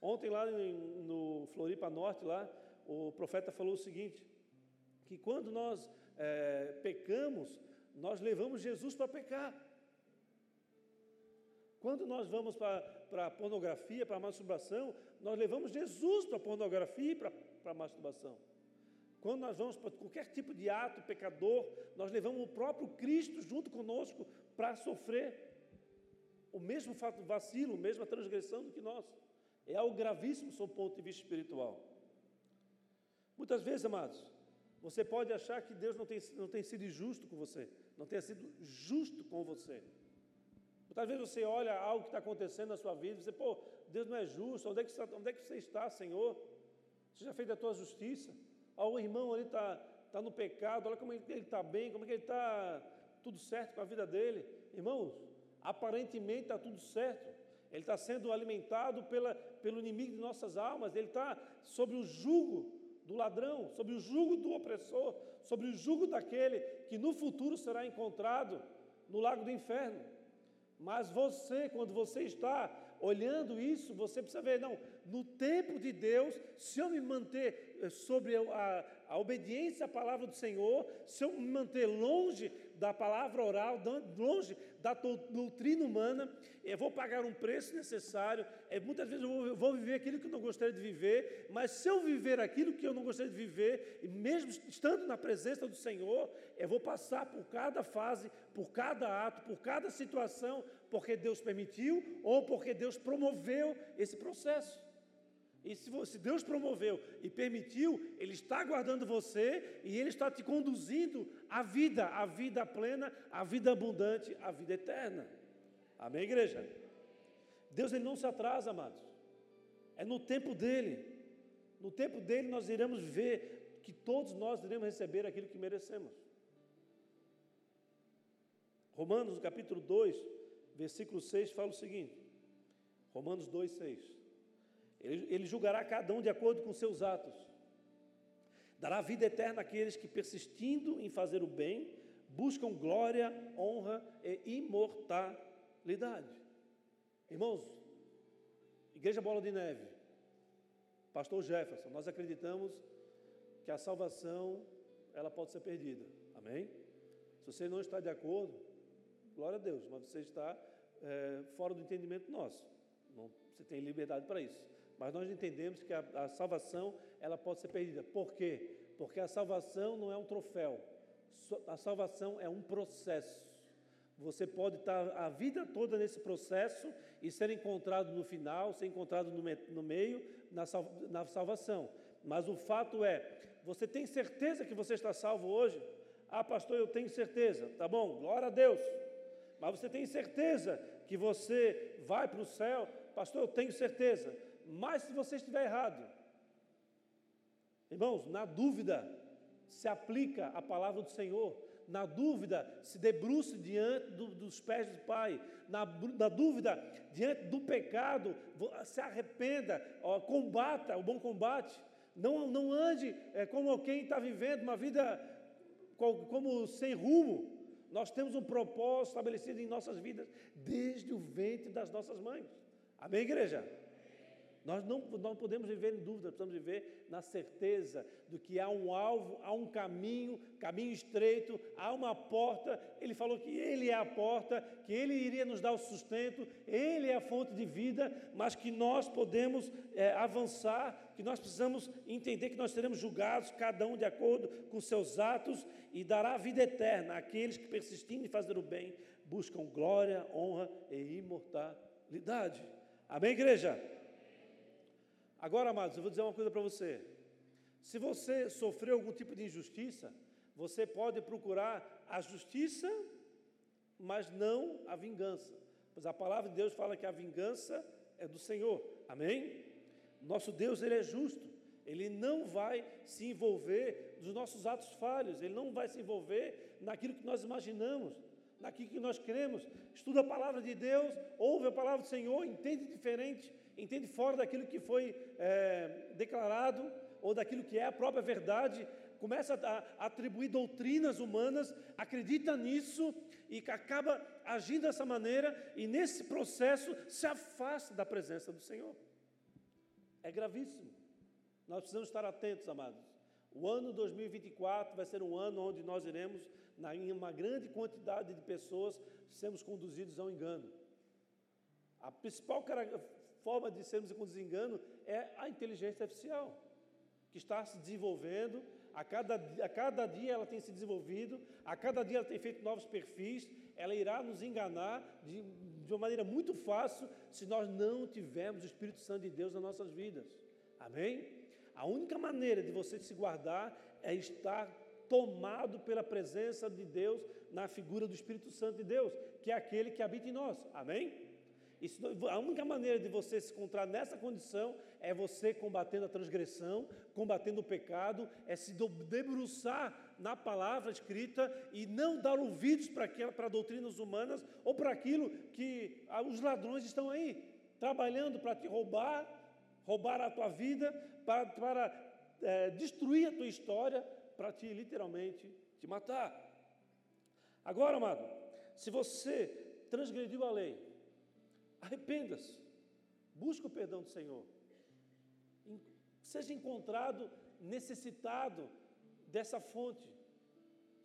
[SPEAKER 1] Ontem lá no Floripa Norte, lá, o profeta falou o seguinte, que quando nós é, pecamos, nós levamos Jesus para pecar. Quando nós vamos para a pornografia, para a masturbação, nós levamos Jesus para a pornografia e para a masturbação. Quando nós vamos para qualquer tipo de ato pecador, nós levamos o próprio Cristo junto conosco para sofrer o mesmo vacilo, a mesma transgressão do que nós. É algo gravíssimo sob o ponto de vista espiritual. Muitas vezes, amados, você pode achar que Deus não tem, não tem sido justo com você, não tenha sido justo com você. Muitas vezes você olha algo que está acontecendo na sua vida e você, pô, Deus não é justo, onde é que, está, onde é que você está, Senhor? Você já fez a tua justiça? Ah, o irmão ali está tá no pecado, olha como ele está bem, como é que ele está tudo certo com a vida dele. Irmãos, aparentemente está tudo certo. Ele está sendo alimentado pela, pelo inimigo de nossas almas, ele está sobre o jugo do ladrão, sobre o jugo do opressor, sobre o jugo daquele que no futuro será encontrado no lago do inferno. Mas você, quando você está olhando isso, você precisa ver, não, no tempo de Deus, se eu me manter eh, sobre a, a obediência à palavra do Senhor, se eu me manter longe da palavra oral, longe da doutrina humana. Eu vou pagar um preço necessário. É, muitas vezes eu vou, eu vou, viver aquilo que eu não gostaria de viver, mas se eu viver aquilo que eu não gostaria de viver, mesmo estando na presença do Senhor, eu vou passar por cada fase, por cada ato, por cada situação, porque Deus permitiu ou porque Deus promoveu esse processo. E se, você, Deus promoveu e permitiu, Ele está guardando você e Ele está te conduzindo à vida, à vida plena, à vida abundante, à vida eterna. Amém, igreja? Deus ele não se atrasa, amados. É no tempo dele. No tempo dele nós iremos ver que todos nós iremos receber aquilo que merecemos. Romanos, capítulo 2, versículo 6, fala o seguinte: Romanos 2, 6. Ele, ele julgará cada um de acordo com seus atos. Dará vida eterna àqueles que, persistindo em fazer o bem, buscam glória, honra e imortalidade. Irmãos, Igreja Bola de Neve, Pastor Jefferson, nós acreditamos que a salvação ela pode ser perdida. Amém? Se você não está de acordo, glória a Deus, mas você está é, fora do entendimento nosso. Não, você tem liberdade para isso. Mas nós entendemos que a, a salvação ela pode ser perdida. Por quê? Porque a salvação não é um troféu. A salvação é um processo. Você pode estar a vida toda nesse processo e ser encontrado no final, ser encontrado no, me, no meio, na, sal, na salvação. Mas o fato é, você tem certeza que você está salvo hoje? Ah, pastor, eu tenho certeza. Tá bom, glória a Deus. Mas você tem certeza que você vai para o céu? Pastor, eu tenho certeza. Mas se você estiver errado, irmãos, na dúvida, se aplica a palavra do Senhor. Na dúvida, se debruce diante do, dos pés do Pai. Na, na, dúvida, diante do pecado, se arrependa, ó, combata o bom combate. Não, não ande é, como quem está vivendo uma vida como sem rumo. Nós temos um propósito estabelecido em nossas vidas desde o ventre das nossas mães. Amém, igreja? Nós não, não podemos viver em dúvida, precisamos viver na certeza do que há um alvo, há um caminho, caminho estreito, há uma porta. Ele falou que Ele é a porta, que Ele iria nos dar o sustento, Ele é a fonte de vida, mas que nós podemos é, avançar, que nós precisamos entender que nós seremos julgados, cada um de acordo com seus atos, e dará vida eterna àqueles que, persistindo em fazer o bem, buscam glória, honra e imortalidade. Amém, igreja? Agora, amados, eu vou dizer uma coisa para você. Se você sofreu algum tipo de injustiça, você pode procurar a justiça, mas não a vingança. Pois a palavra de Deus fala que a vingança é do Senhor. Amém? Nosso Deus, ele é justo. Ele não vai se envolver nos nossos atos falhos, ele não vai se envolver naquilo que nós imaginamos, naquilo que nós queremos. Estuda a palavra de Deus, ouve a palavra do Senhor, entende diferente entende fora daquilo que foi é, declarado ou daquilo que é a própria verdade, começa a atribuir doutrinas humanas, acredita nisso e acaba agindo dessa maneira e nesse processo se afasta da presença do Senhor. É gravíssimo. Nós precisamos estar atentos, amados. O ano 2024 vai ser um ano onde nós iremos, em uma grande quantidade de pessoas, sermos conduzidos ao engano. A principal forma de sermos com desengano é a inteligência artificial, que está se desenvolvendo, a cada, a cada dia ela tem se desenvolvido, a cada dia ela tem feito novos perfis, ela irá nos enganar de, de uma maneira muito fácil se nós não tivermos o Espírito Santo de Deus nas nossas vidas. Amém? A única maneira de você se guardar é estar tomado pela presença de Deus na figura do Espírito Santo de Deus, que é aquele que habita em nós. Amém? Isso, a única maneira de você se encontrar nessa condição é você combatendo a transgressão, combatendo o pecado, é se debruçar na palavra escrita e não dar ouvidos para, para doutrinas humanas ou para aquilo que os ladrões estão aí, trabalhando para te roubar, roubar a tua vida, para, para é, destruir a tua história, para te literalmente te matar. Agora, amado, se você transgrediu a lei, Arrependa-se. Busque o perdão do Senhor. Seja encontrado necessitado dessa fonte.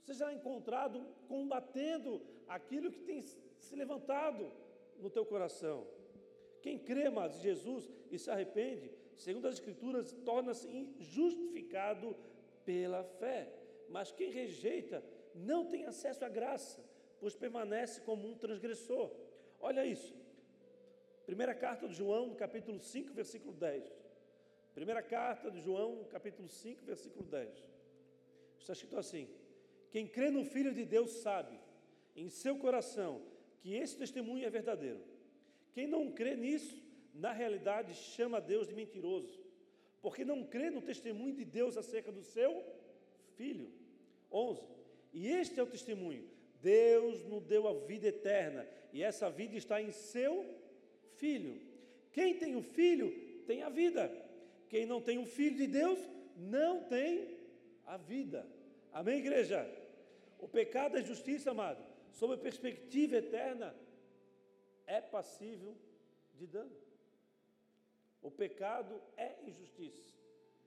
[SPEAKER 1] É encontrado combatendo aquilo que tem se levantado no teu coração. Quem crê, mas em Jesus e se arrepende, segundo as Escrituras, torna-se justificado pela fé. Mas quem rejeita não tem acesso à graça, pois permanece como um transgressor. Olha isso. Primeira carta de João, capítulo 5, versículo 10. Primeira carta de João, capítulo 5, versículo 10. Está escrito assim: Quem crê no Filho de Deus sabe, em seu coração, que esse testemunho é verdadeiro. Quem não crê nisso, na realidade, chama Deus de mentiroso, porque não crê no testemunho de Deus acerca do seu Filho. 11. E este é o testemunho: Deus nos deu a vida eterna, e essa vida está em seu Filho. Quem tem o Filho tem a vida. Quem não tem o Filho de Deus não tem a vida. Amém, igreja? O pecado é justiça, amado, sob a perspectiva eterna, é passível de dano. O pecado é injustiça.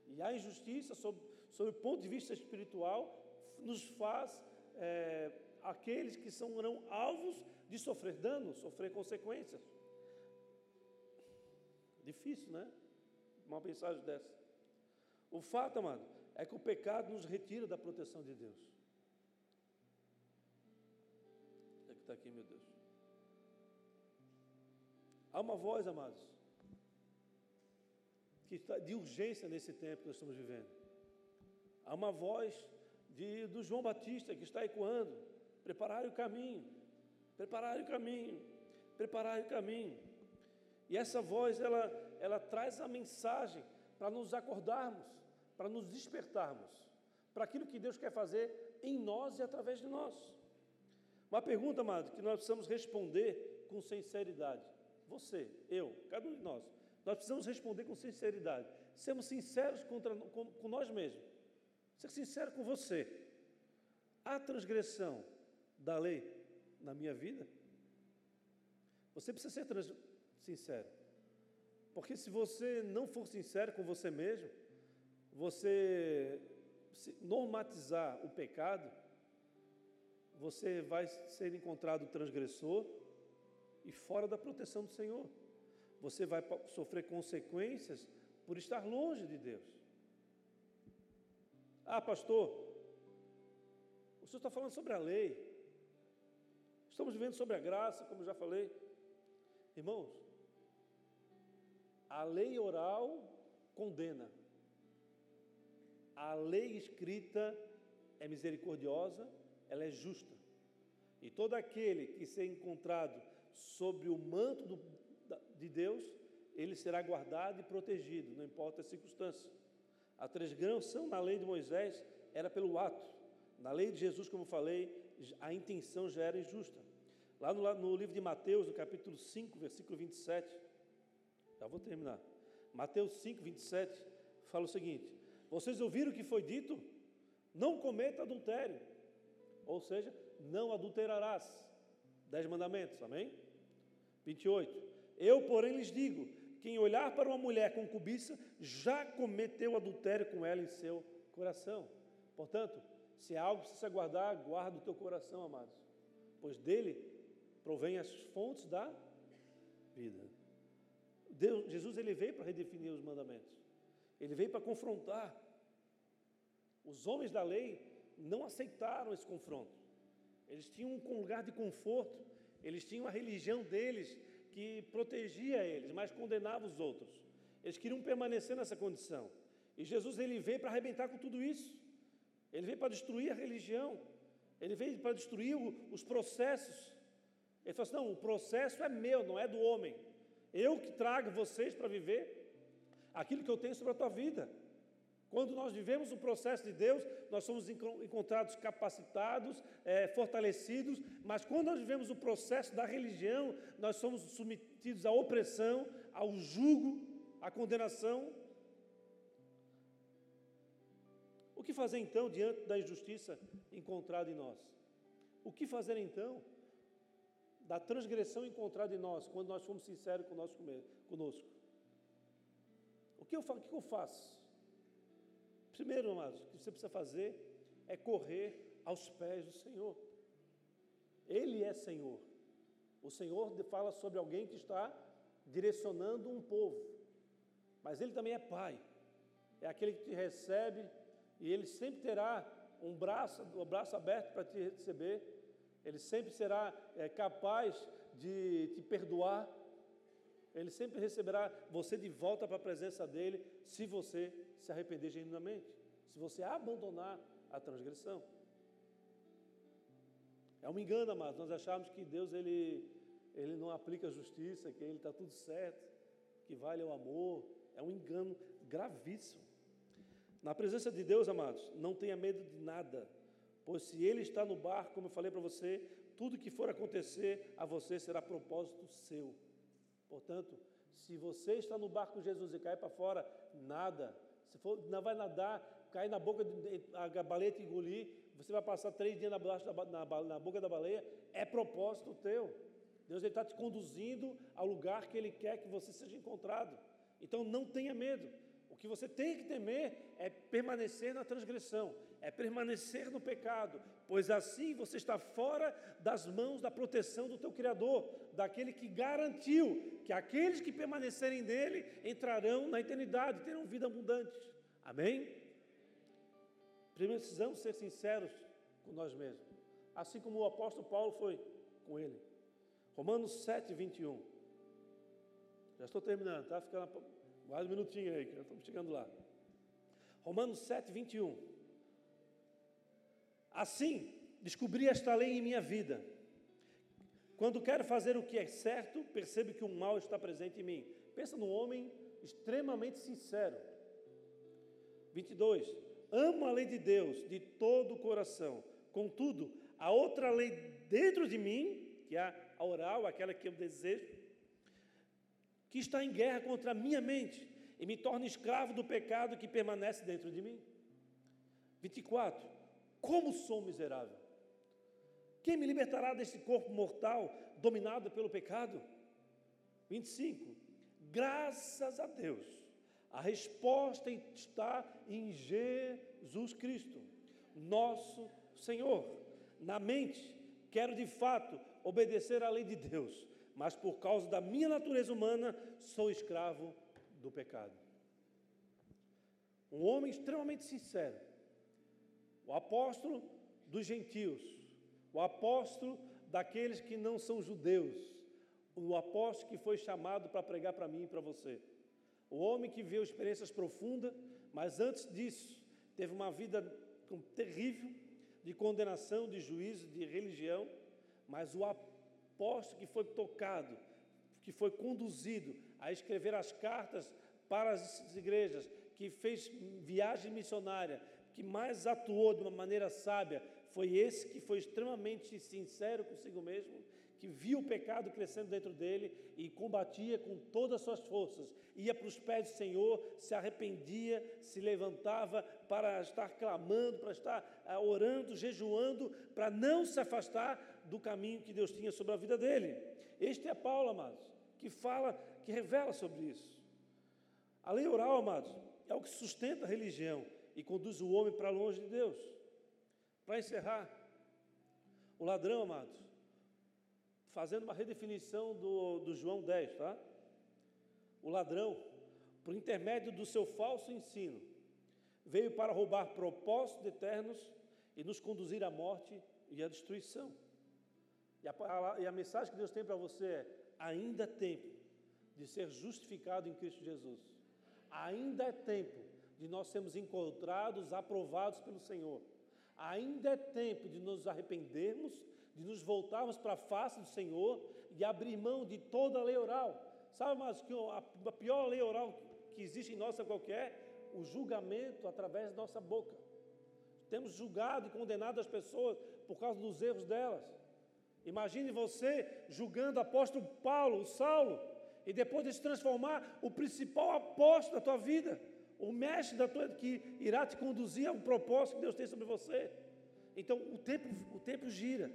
[SPEAKER 1] E a injustiça, sob, sob o ponto de vista espiritual, nos faz é, aqueles que serão alvos de sofrer dano, sofrer consequências. Difícil, né? Uma mensagem dessa. O fato, amado, é que o pecado nos retira da proteção de Deus. É que está aqui, meu Deus. Há uma voz, amados, que está de urgência nesse tempo que nós estamos vivendo. Há uma voz de, do João Batista que está ecoando: preparar o caminho, preparar o caminho, preparar o caminho. E essa voz, ela, ela traz a mensagem para nos acordarmos, para nos despertarmos, para aquilo que Deus quer fazer em nós e através de nós. Uma pergunta, amado, que nós precisamos responder com sinceridade. Você, eu, cada um de nós, nós precisamos responder com sinceridade. Sermos sinceros contra, com, com nós mesmos. Ser sincero com você. Há transgressão da lei na minha vida? Você precisa ser trans, sincero. Porque se você não for sincero com você mesmo, você normatizar o pecado, você vai ser encontrado transgressor e fora da proteção do Senhor. Você vai sofrer consequências por estar longe de Deus. Ah, pastor, o senhor está falando sobre a lei. Estamos vivendo sobre a graça, como já falei. Irmãos, a lei oral condena. A lei escrita é misericordiosa, ela é justa. E todo aquele que ser encontrado sobre o manto do, de Deus, ele será guardado e protegido, não importa a circunstância. A transgressão na lei de Moisés era pelo ato. Na lei de Jesus, como falei, a intenção já era injusta. Lá no, no livro de Mateus, no capítulo 5, versículo 27, já vou terminar. Mateus 5, 27, fala o seguinte: Vocês ouviram o que foi dito? Não cometa adultério. Ou seja, não adulterarás. Dez mandamentos, amém? 28. Eu, porém, lhes digo: quem olhar para uma mulher com cobiça já cometeu adultério com ela em seu coração. Portanto, se há algo que precisa guardar, guarda o teu coração, amados, pois dele provém as fontes da vida. Deus, Jesus ele veio para redefinir os mandamentos. Ele veio para confrontar. Os homens da lei não aceitaram esse confronto. Eles tinham um lugar de conforto, eles tinham a religião deles que protegia eles, mas condenava os outros. Eles queriam permanecer nessa condição. E Jesus ele veio para arrebentar com tudo isso. Ele veio para destruir a religião. Ele veio para destruir os processos. Ele falou assim: não, o processo é meu, não é do homem. Eu que trago vocês para viver aquilo que eu tenho sobre a tua vida. Quando nós vivemos o processo de Deus, nós somos encontrados capacitados, é, fortalecidos, mas quando nós vivemos o processo da religião, nós somos submetidos à opressão, ao jugo, à condenação. O que fazer então diante da injustiça encontrada em nós? O que fazer então da transgressão encontrada em nós, quando nós fomos sinceros conosco? O que eu, o que eu faço? Primeiro, amados, o que você precisa fazer é correr aos pés do Senhor. Ele é Senhor. O Senhor fala sobre alguém que está direcionando um povo, mas Ele também é Pai. É aquele que te recebe e Ele sempre terá um braço, um braço aberto para te receber. Ele sempre será é, capaz de te perdoar. Ele sempre receberá você de volta para a presença dele, se você se arrepender genuinamente, se você abandonar a transgressão. É um engano, amados. Nós achamos que Deus ele, ele não aplica justiça, que ele está tudo certo, que vale o amor. É um engano gravíssimo. Na presença de Deus, amados, não tenha medo de nada, pois se Ele está no barco, como eu falei para você, tudo que for acontecer a você será propósito seu. Portanto, se você está no barco com Jesus e cai para fora, nada. Se for, não vai nadar, cair na boca, de, a baleia te engolir, você vai passar três dias na, na, na boca da baleia, é propósito teu. Deus está te conduzindo ao lugar que Ele quer que você seja encontrado. Então não tenha medo. O que você tem que temer é permanecer na transgressão, é permanecer no pecado, pois assim você está fora das mãos da proteção do teu Criador, daquele que garantiu que aqueles que permanecerem nele entrarão na eternidade, terão vida abundante. Amém? Precisamos ser sinceros com nós mesmos, assim como o apóstolo Paulo foi com ele. Romanos 7, 21. Já estou terminando, tá? Ficando mais um minutinho aí, que já estamos chegando lá. Romanos 7, 21. Assim, descobri esta lei em minha vida. Quando quero fazer o que é certo, percebo que o mal está presente em mim. Pensa num homem extremamente sincero. 22. Amo a lei de Deus de todo o coração. Contudo, a outra lei dentro de mim, que é a oral, aquela que eu desejo, que está em guerra contra a minha mente e me torna escravo do pecado que permanece dentro de mim. 24. Como sou miserável? Quem me libertará desse corpo mortal dominado pelo pecado? 25. Graças a Deus, a resposta está em Jesus Cristo, nosso Senhor. Na mente, quero de fato obedecer à lei de Deus, mas por causa da minha natureza humana, sou escravo do pecado. Um homem extremamente sincero, o apóstolo dos gentios, o apóstolo daqueles que não são judeus, o apóstolo que foi chamado para pregar para mim e para você, o homem que viveu experiências profundas, mas antes disso teve uma vida terrível de condenação, de juízo, de religião, mas o apóstolo que foi tocado, que foi conduzido a escrever as cartas para as igrejas, que fez viagem missionária, que mais atuou de uma maneira sábia, foi esse que foi extremamente sincero consigo mesmo, que viu o pecado crescendo dentro dele e combatia com todas as suas forças, ia para os pés do Senhor, se arrependia, se levantava para estar clamando, para estar ah, orando, jejuando, para não se afastar do caminho que Deus tinha sobre a vida dele. Este é Paulo, amados, que fala, que revela sobre isso. A lei oral, amados, é o que sustenta a religião e conduz o homem para longe de Deus. Para encerrar, o ladrão, amados, fazendo uma redefinição do, do João 10, tá? O ladrão, por intermédio do seu falso ensino, veio para roubar propósitos eternos e nos conduzir à morte e à destruição. E a, a, e a mensagem que Deus tem para você é: ainda é tempo de ser justificado em Cristo Jesus. Ainda é tempo de nós sermos encontrados, aprovados pelo Senhor. Ainda é tempo de nos arrependermos, de nos voltarmos para a face do Senhor e abrir mão de toda a lei oral. Sabe, mas que a pior lei oral que existe em nossa qualquer, o julgamento através da nossa boca. Temos julgado e condenado as pessoas por causa dos erros delas. Imagine você julgando o apóstolo Paulo, o Saulo, e depois de se transformar o principal apóstolo da tua vida o mestre da tua, que irá te conduzir a um propósito que Deus tem sobre você. Então o tempo, o tempo gira.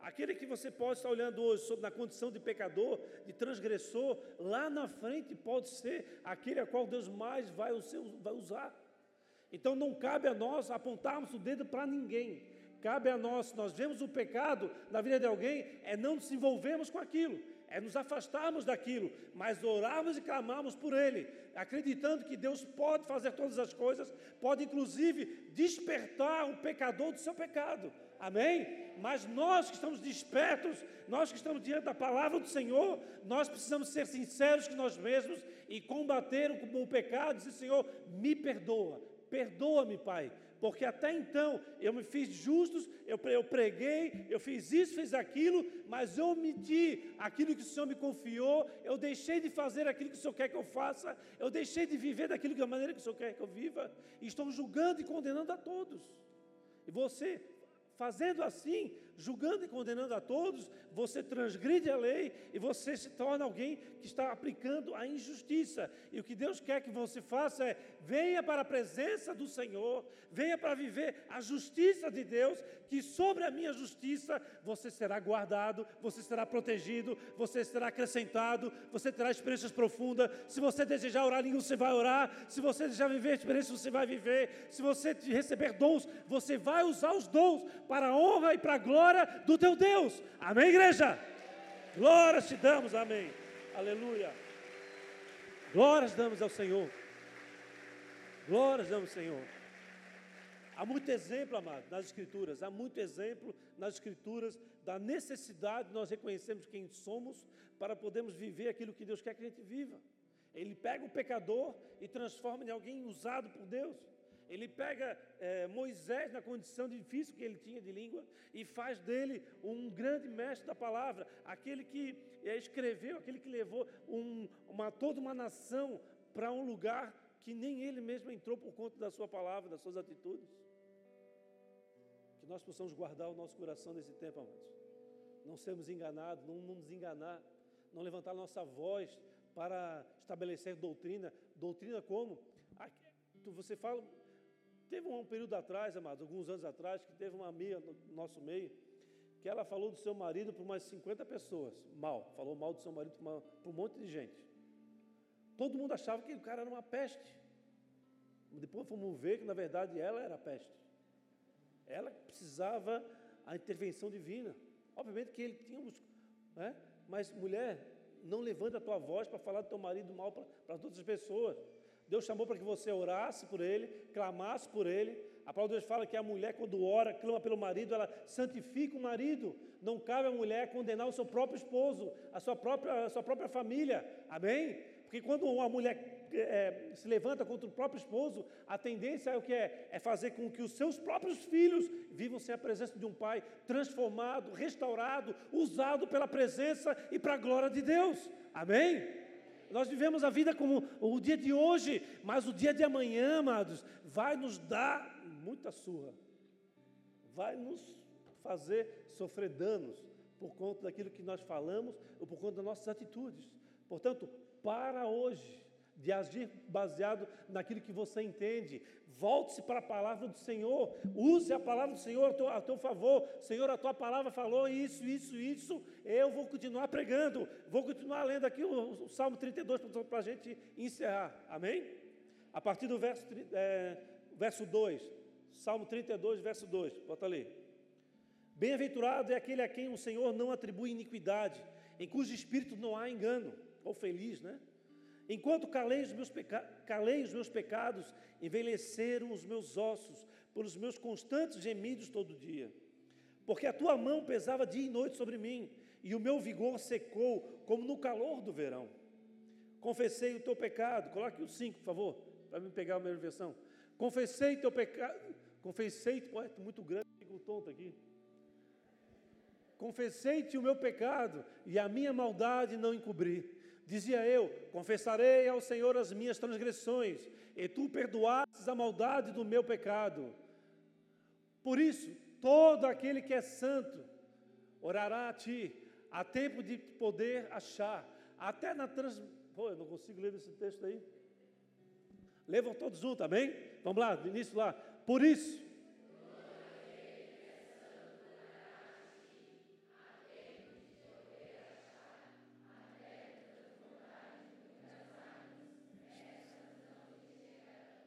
[SPEAKER 1] Aquele que você pode estar olhando hoje sobre na condição de pecador, de transgressor, lá na frente pode ser aquele a qual Deus mais vai, vai usar. Então não cabe a nós apontarmos o dedo para ninguém. cabe a nós, se nós vemos o pecado na vida de alguém, é não nos envolvermos com aquilo, é nos afastarmos daquilo, mas orarmos e clamarmos por ele, acreditando que Deus pode fazer todas as coisas, pode inclusive despertar o pecador do seu pecado. Amém? Mas nós que estamos despertos, nós que estamos diante da palavra do Senhor, nós precisamos ser sinceros com nós mesmos e combater o, o pecado, dizer, Senhor, me perdoa, perdoa-me, Pai, porque até então eu me fiz justos, eu, preguei, eu fiz isso, fiz aquilo, mas eu omiti aquilo que o Senhor me confiou, eu deixei de fazer aquilo que o Senhor quer que eu faça, eu deixei de viver daquilo da maneira que o Senhor quer que eu viva, e estou julgando e condenando a todos. E você, fazendo assim, julgando e condenando a todos, você transgride a lei e você se torna alguém que está aplicando a injustiça. E o que Deus quer que você faça é: venha para a presença do Senhor, venha para viver a justiça de Deus, que sobre a minha justiça você será guardado, você será protegido, você será acrescentado, você terá experiências profundas. Se você desejar orar em você vai orar. Se você desejar viver experiências, você vai viver. Se você receber dons, você vai usar os dons para a honra e para a glória glória do teu Deus. Amém, igreja? Glórias te damos, amém. Aleluia. Glórias damos ao Senhor. Glórias damos ao Senhor. Há muito exemplo, amado, nas Escrituras, há muito exemplo nas Escrituras da necessidade de nós reconhecermos quem somos para podermos viver aquilo que Deus quer que a gente viva. Ele pega o pecador e transforma em alguém usado por Deus. Ele pega é, Moisés na condição difícil que ele tinha de língua e faz dele um grande mestre da palavra, aquele que é, escreveu, aquele que levou um, uma, toda uma nação para um lugar que nem ele mesmo entrou por conta da sua palavra, das suas atitudes. Que nós possamos guardar o nosso coração nesse tempo, amados. Não sermos enganados, não, não nos enganar, não levantar nossa voz para estabelecer doutrina. Doutrina como? Você fala, Teve um período atrás, amados, alguns anos atrás, que teve uma amiga no nosso meio, que ela falou do seu marido para umas 50 pessoas, mal, falou mal do seu marido para, um monte de gente. Todo mundo achava que o cara era uma peste. Depois fomos ver que, na verdade, ela era peste. Ela precisava a intervenção divina. Obviamente que ele tinha, né? mas mulher, não levanta a tua voz para falar do teu marido mal para, para as pessoas. Deus chamou para que você orasse por ele, clamasse por ele. A palavra de Deus fala que a mulher, quando ora, clama pelo marido, ela santifica o marido. Não cabe à mulher condenar o seu próprio esposo, a sua própria, a sua própria família. Amém? Porque quando uma mulher é, se levanta contra o próprio esposo, a tendência é o que é? É fazer com que os seus próprios filhos vivam sem a presença de um pai transformado, restaurado, usado pela presença e para a glória de Deus. Amém? Nós vivemos a vida como o dia de hoje, mas o dia de amanhã, amados, vai nos dar muita surra, vai nos fazer sofrer danos por conta daquilo que nós falamos ou por conta das nossas atitudes. Portanto, para hoje de agir baseado naquilo que você entende, Volte-se para a palavra do Senhor. Use a palavra do Senhor a teu, a teu favor. Senhor, a tua palavra falou isso, isso, isso. Eu vou continuar pregando. Vou continuar lendo aqui o, o Salmo 32 para a gente encerrar. Amém? A partir do verso, é, verso 2. Salmo 32, verso 2. Bota ali. Bem-aventurado é aquele a quem o Senhor não atribui iniquidade, em cujo espírito não há engano. Ou feliz, né? Enquanto calei os meus, peca... calei os meus pecados, envelheceram os meus ossos pelos meus constantes gemidos todo dia. Porque a tua mão pesava dia e noite sobre mim, e o meu vigor secou como no calor do verão. Confessei o teu pecado, coloque o 5, por favor, para me pegar a minha versão. Confessei teu pecado, confessei, ué, muito grande, fico tonto aqui. Confessei-te o meu pecado e a minha maldade não encobri. Dizia eu: Confessarei ao Senhor as minhas transgressões, e tu perdoastes a maldade do meu pecado. Por isso, todo aquele que é santo orará a ti, a tempo de poder achar, até na trans. Pô, eu não consigo ler esse texto aí. Levam todos juntos, amém? Vamos lá, do início lá. Por isso,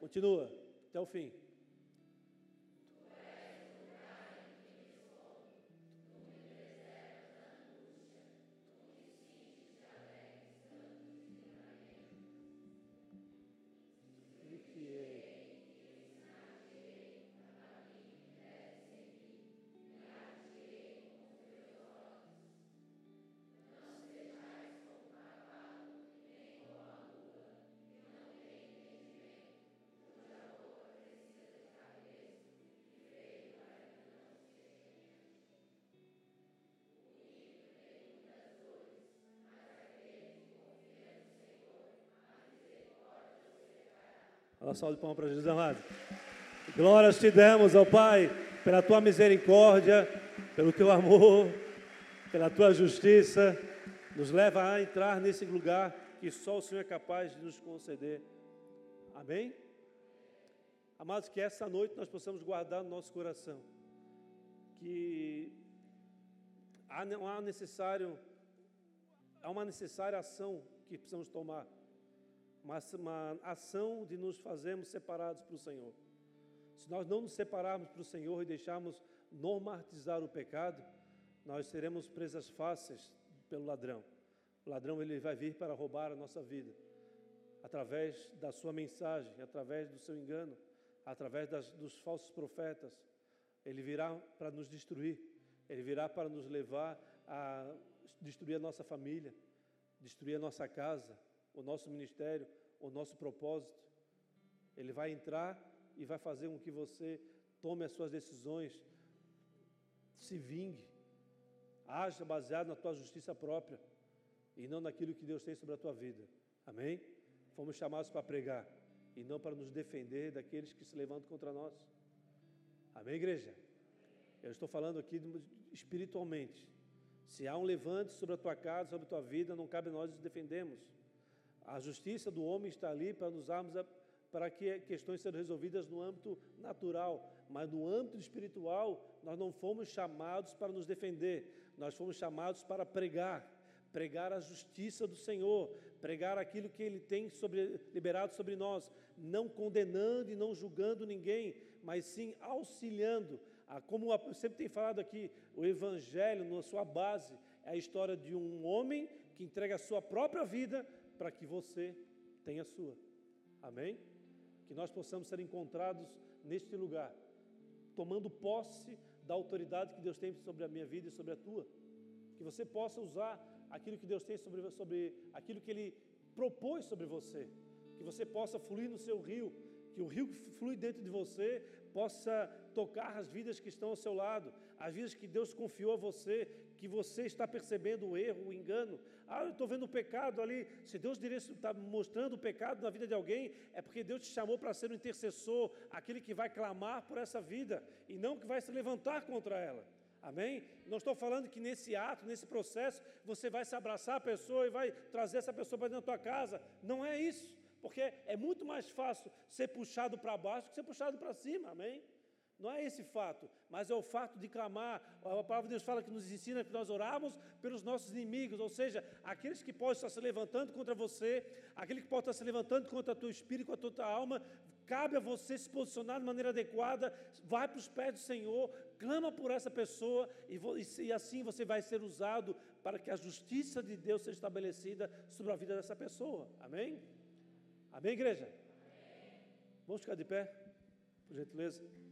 [SPEAKER 1] Continua, até o fim. Uma salva de palmas para Jesus amado. Glórias te damos, ó Pai, pela tua misericórdia, pelo teu amor, pela tua justiça. Nos leva a entrar nesse lugar que só o Senhor é capaz de nos conceder. Amém? Amados, que essa noite nós possamos guardar no nosso coração que há, há necessário, há uma necessária ação que precisamos tomar, mas uma ação de nos fazermos separados para o Senhor. Se nós não nos separarmos para o Senhor e deixarmos normatizar o pecado, nós seremos presas fáceis pelo ladrão. O ladrão ele vai vir para roubar a nossa vida, através da sua mensagem, através do seu engano, através das, dos falsos profetas. Ele virá para nos destruir, ele virá para nos levar a destruir a nossa família, destruir a nossa casa, o nosso ministério, o nosso propósito. Ele vai entrar e vai fazer com que você tome as suas decisões, se vingue, haja baseado na tua justiça própria e não naquilo que Deus tem sobre a tua vida. Amém? Fomos chamados para pregar e não para nos defender daqueles que se levantam contra nós. Amém, igreja? Eu estou falando aqui espiritualmente. Se há um levante sobre a tua casa, sobre a tua vida, não cabe nós nos defendermos. A justiça do homem está ali para nos darmos a, para que questões sejam resolvidas no âmbito natural, mas no âmbito espiritual nós não fomos chamados para nos defender, nós fomos chamados para pregar pregar a justiça do Senhor, pregar aquilo que Ele tem sobre, liberado sobre nós, não condenando e não julgando ninguém, mas sim auxiliando. Ah, como eu sempre tenho falado aqui, o Evangelho, na sua base, é a história de um homem que entrega a sua própria vida para que você tenha a sua. Amém? Que nós possamos ser encontrados neste lugar, tomando posse da autoridade que Deus tem sobre a minha vida e sobre a tua. Que você possa usar aquilo que Deus tem sobre, sobre aquilo que Ele propôs sobre você. Que você possa fluir no seu rio, que o rio que flui dentro de você possa tocar as vidas que estão ao seu lado, as vidas que Deus confiou a você, que você está percebendo o erro, o engano. Ah, eu estou vendo o pecado ali. Se Deus está mostrando o pecado na vida de alguém, é porque Deus te chamou para ser um intercessor, aquele que vai clamar por essa vida e não que vai se levantar contra ela. Amém? Não estou falando que nesse ato, nesse processo, você vai se abraçar a pessoa e vai trazer essa pessoa para dentro da tua casa. Não é isso. Porque é muito mais fácil ser puxado para baixo que ser puxado para cima. Amém? Não é esse fato, mas é o fato de clamar. A palavra de Deus fala que nos ensina que nós oramos pelos nossos inimigos, ou seja, aqueles que podem estar se levantando contra você, aquele que pode estar se levantando contra o teu espírito, contra a tua alma, cabe a você se posicionar de maneira adequada, vai para os pés do Senhor, clama por essa pessoa e, e assim você vai ser usado para que a justiça de Deus seja estabelecida sobre a vida dessa pessoa. Amém? Amém, igreja? Amém. Vamos ficar de pé, por gentileza.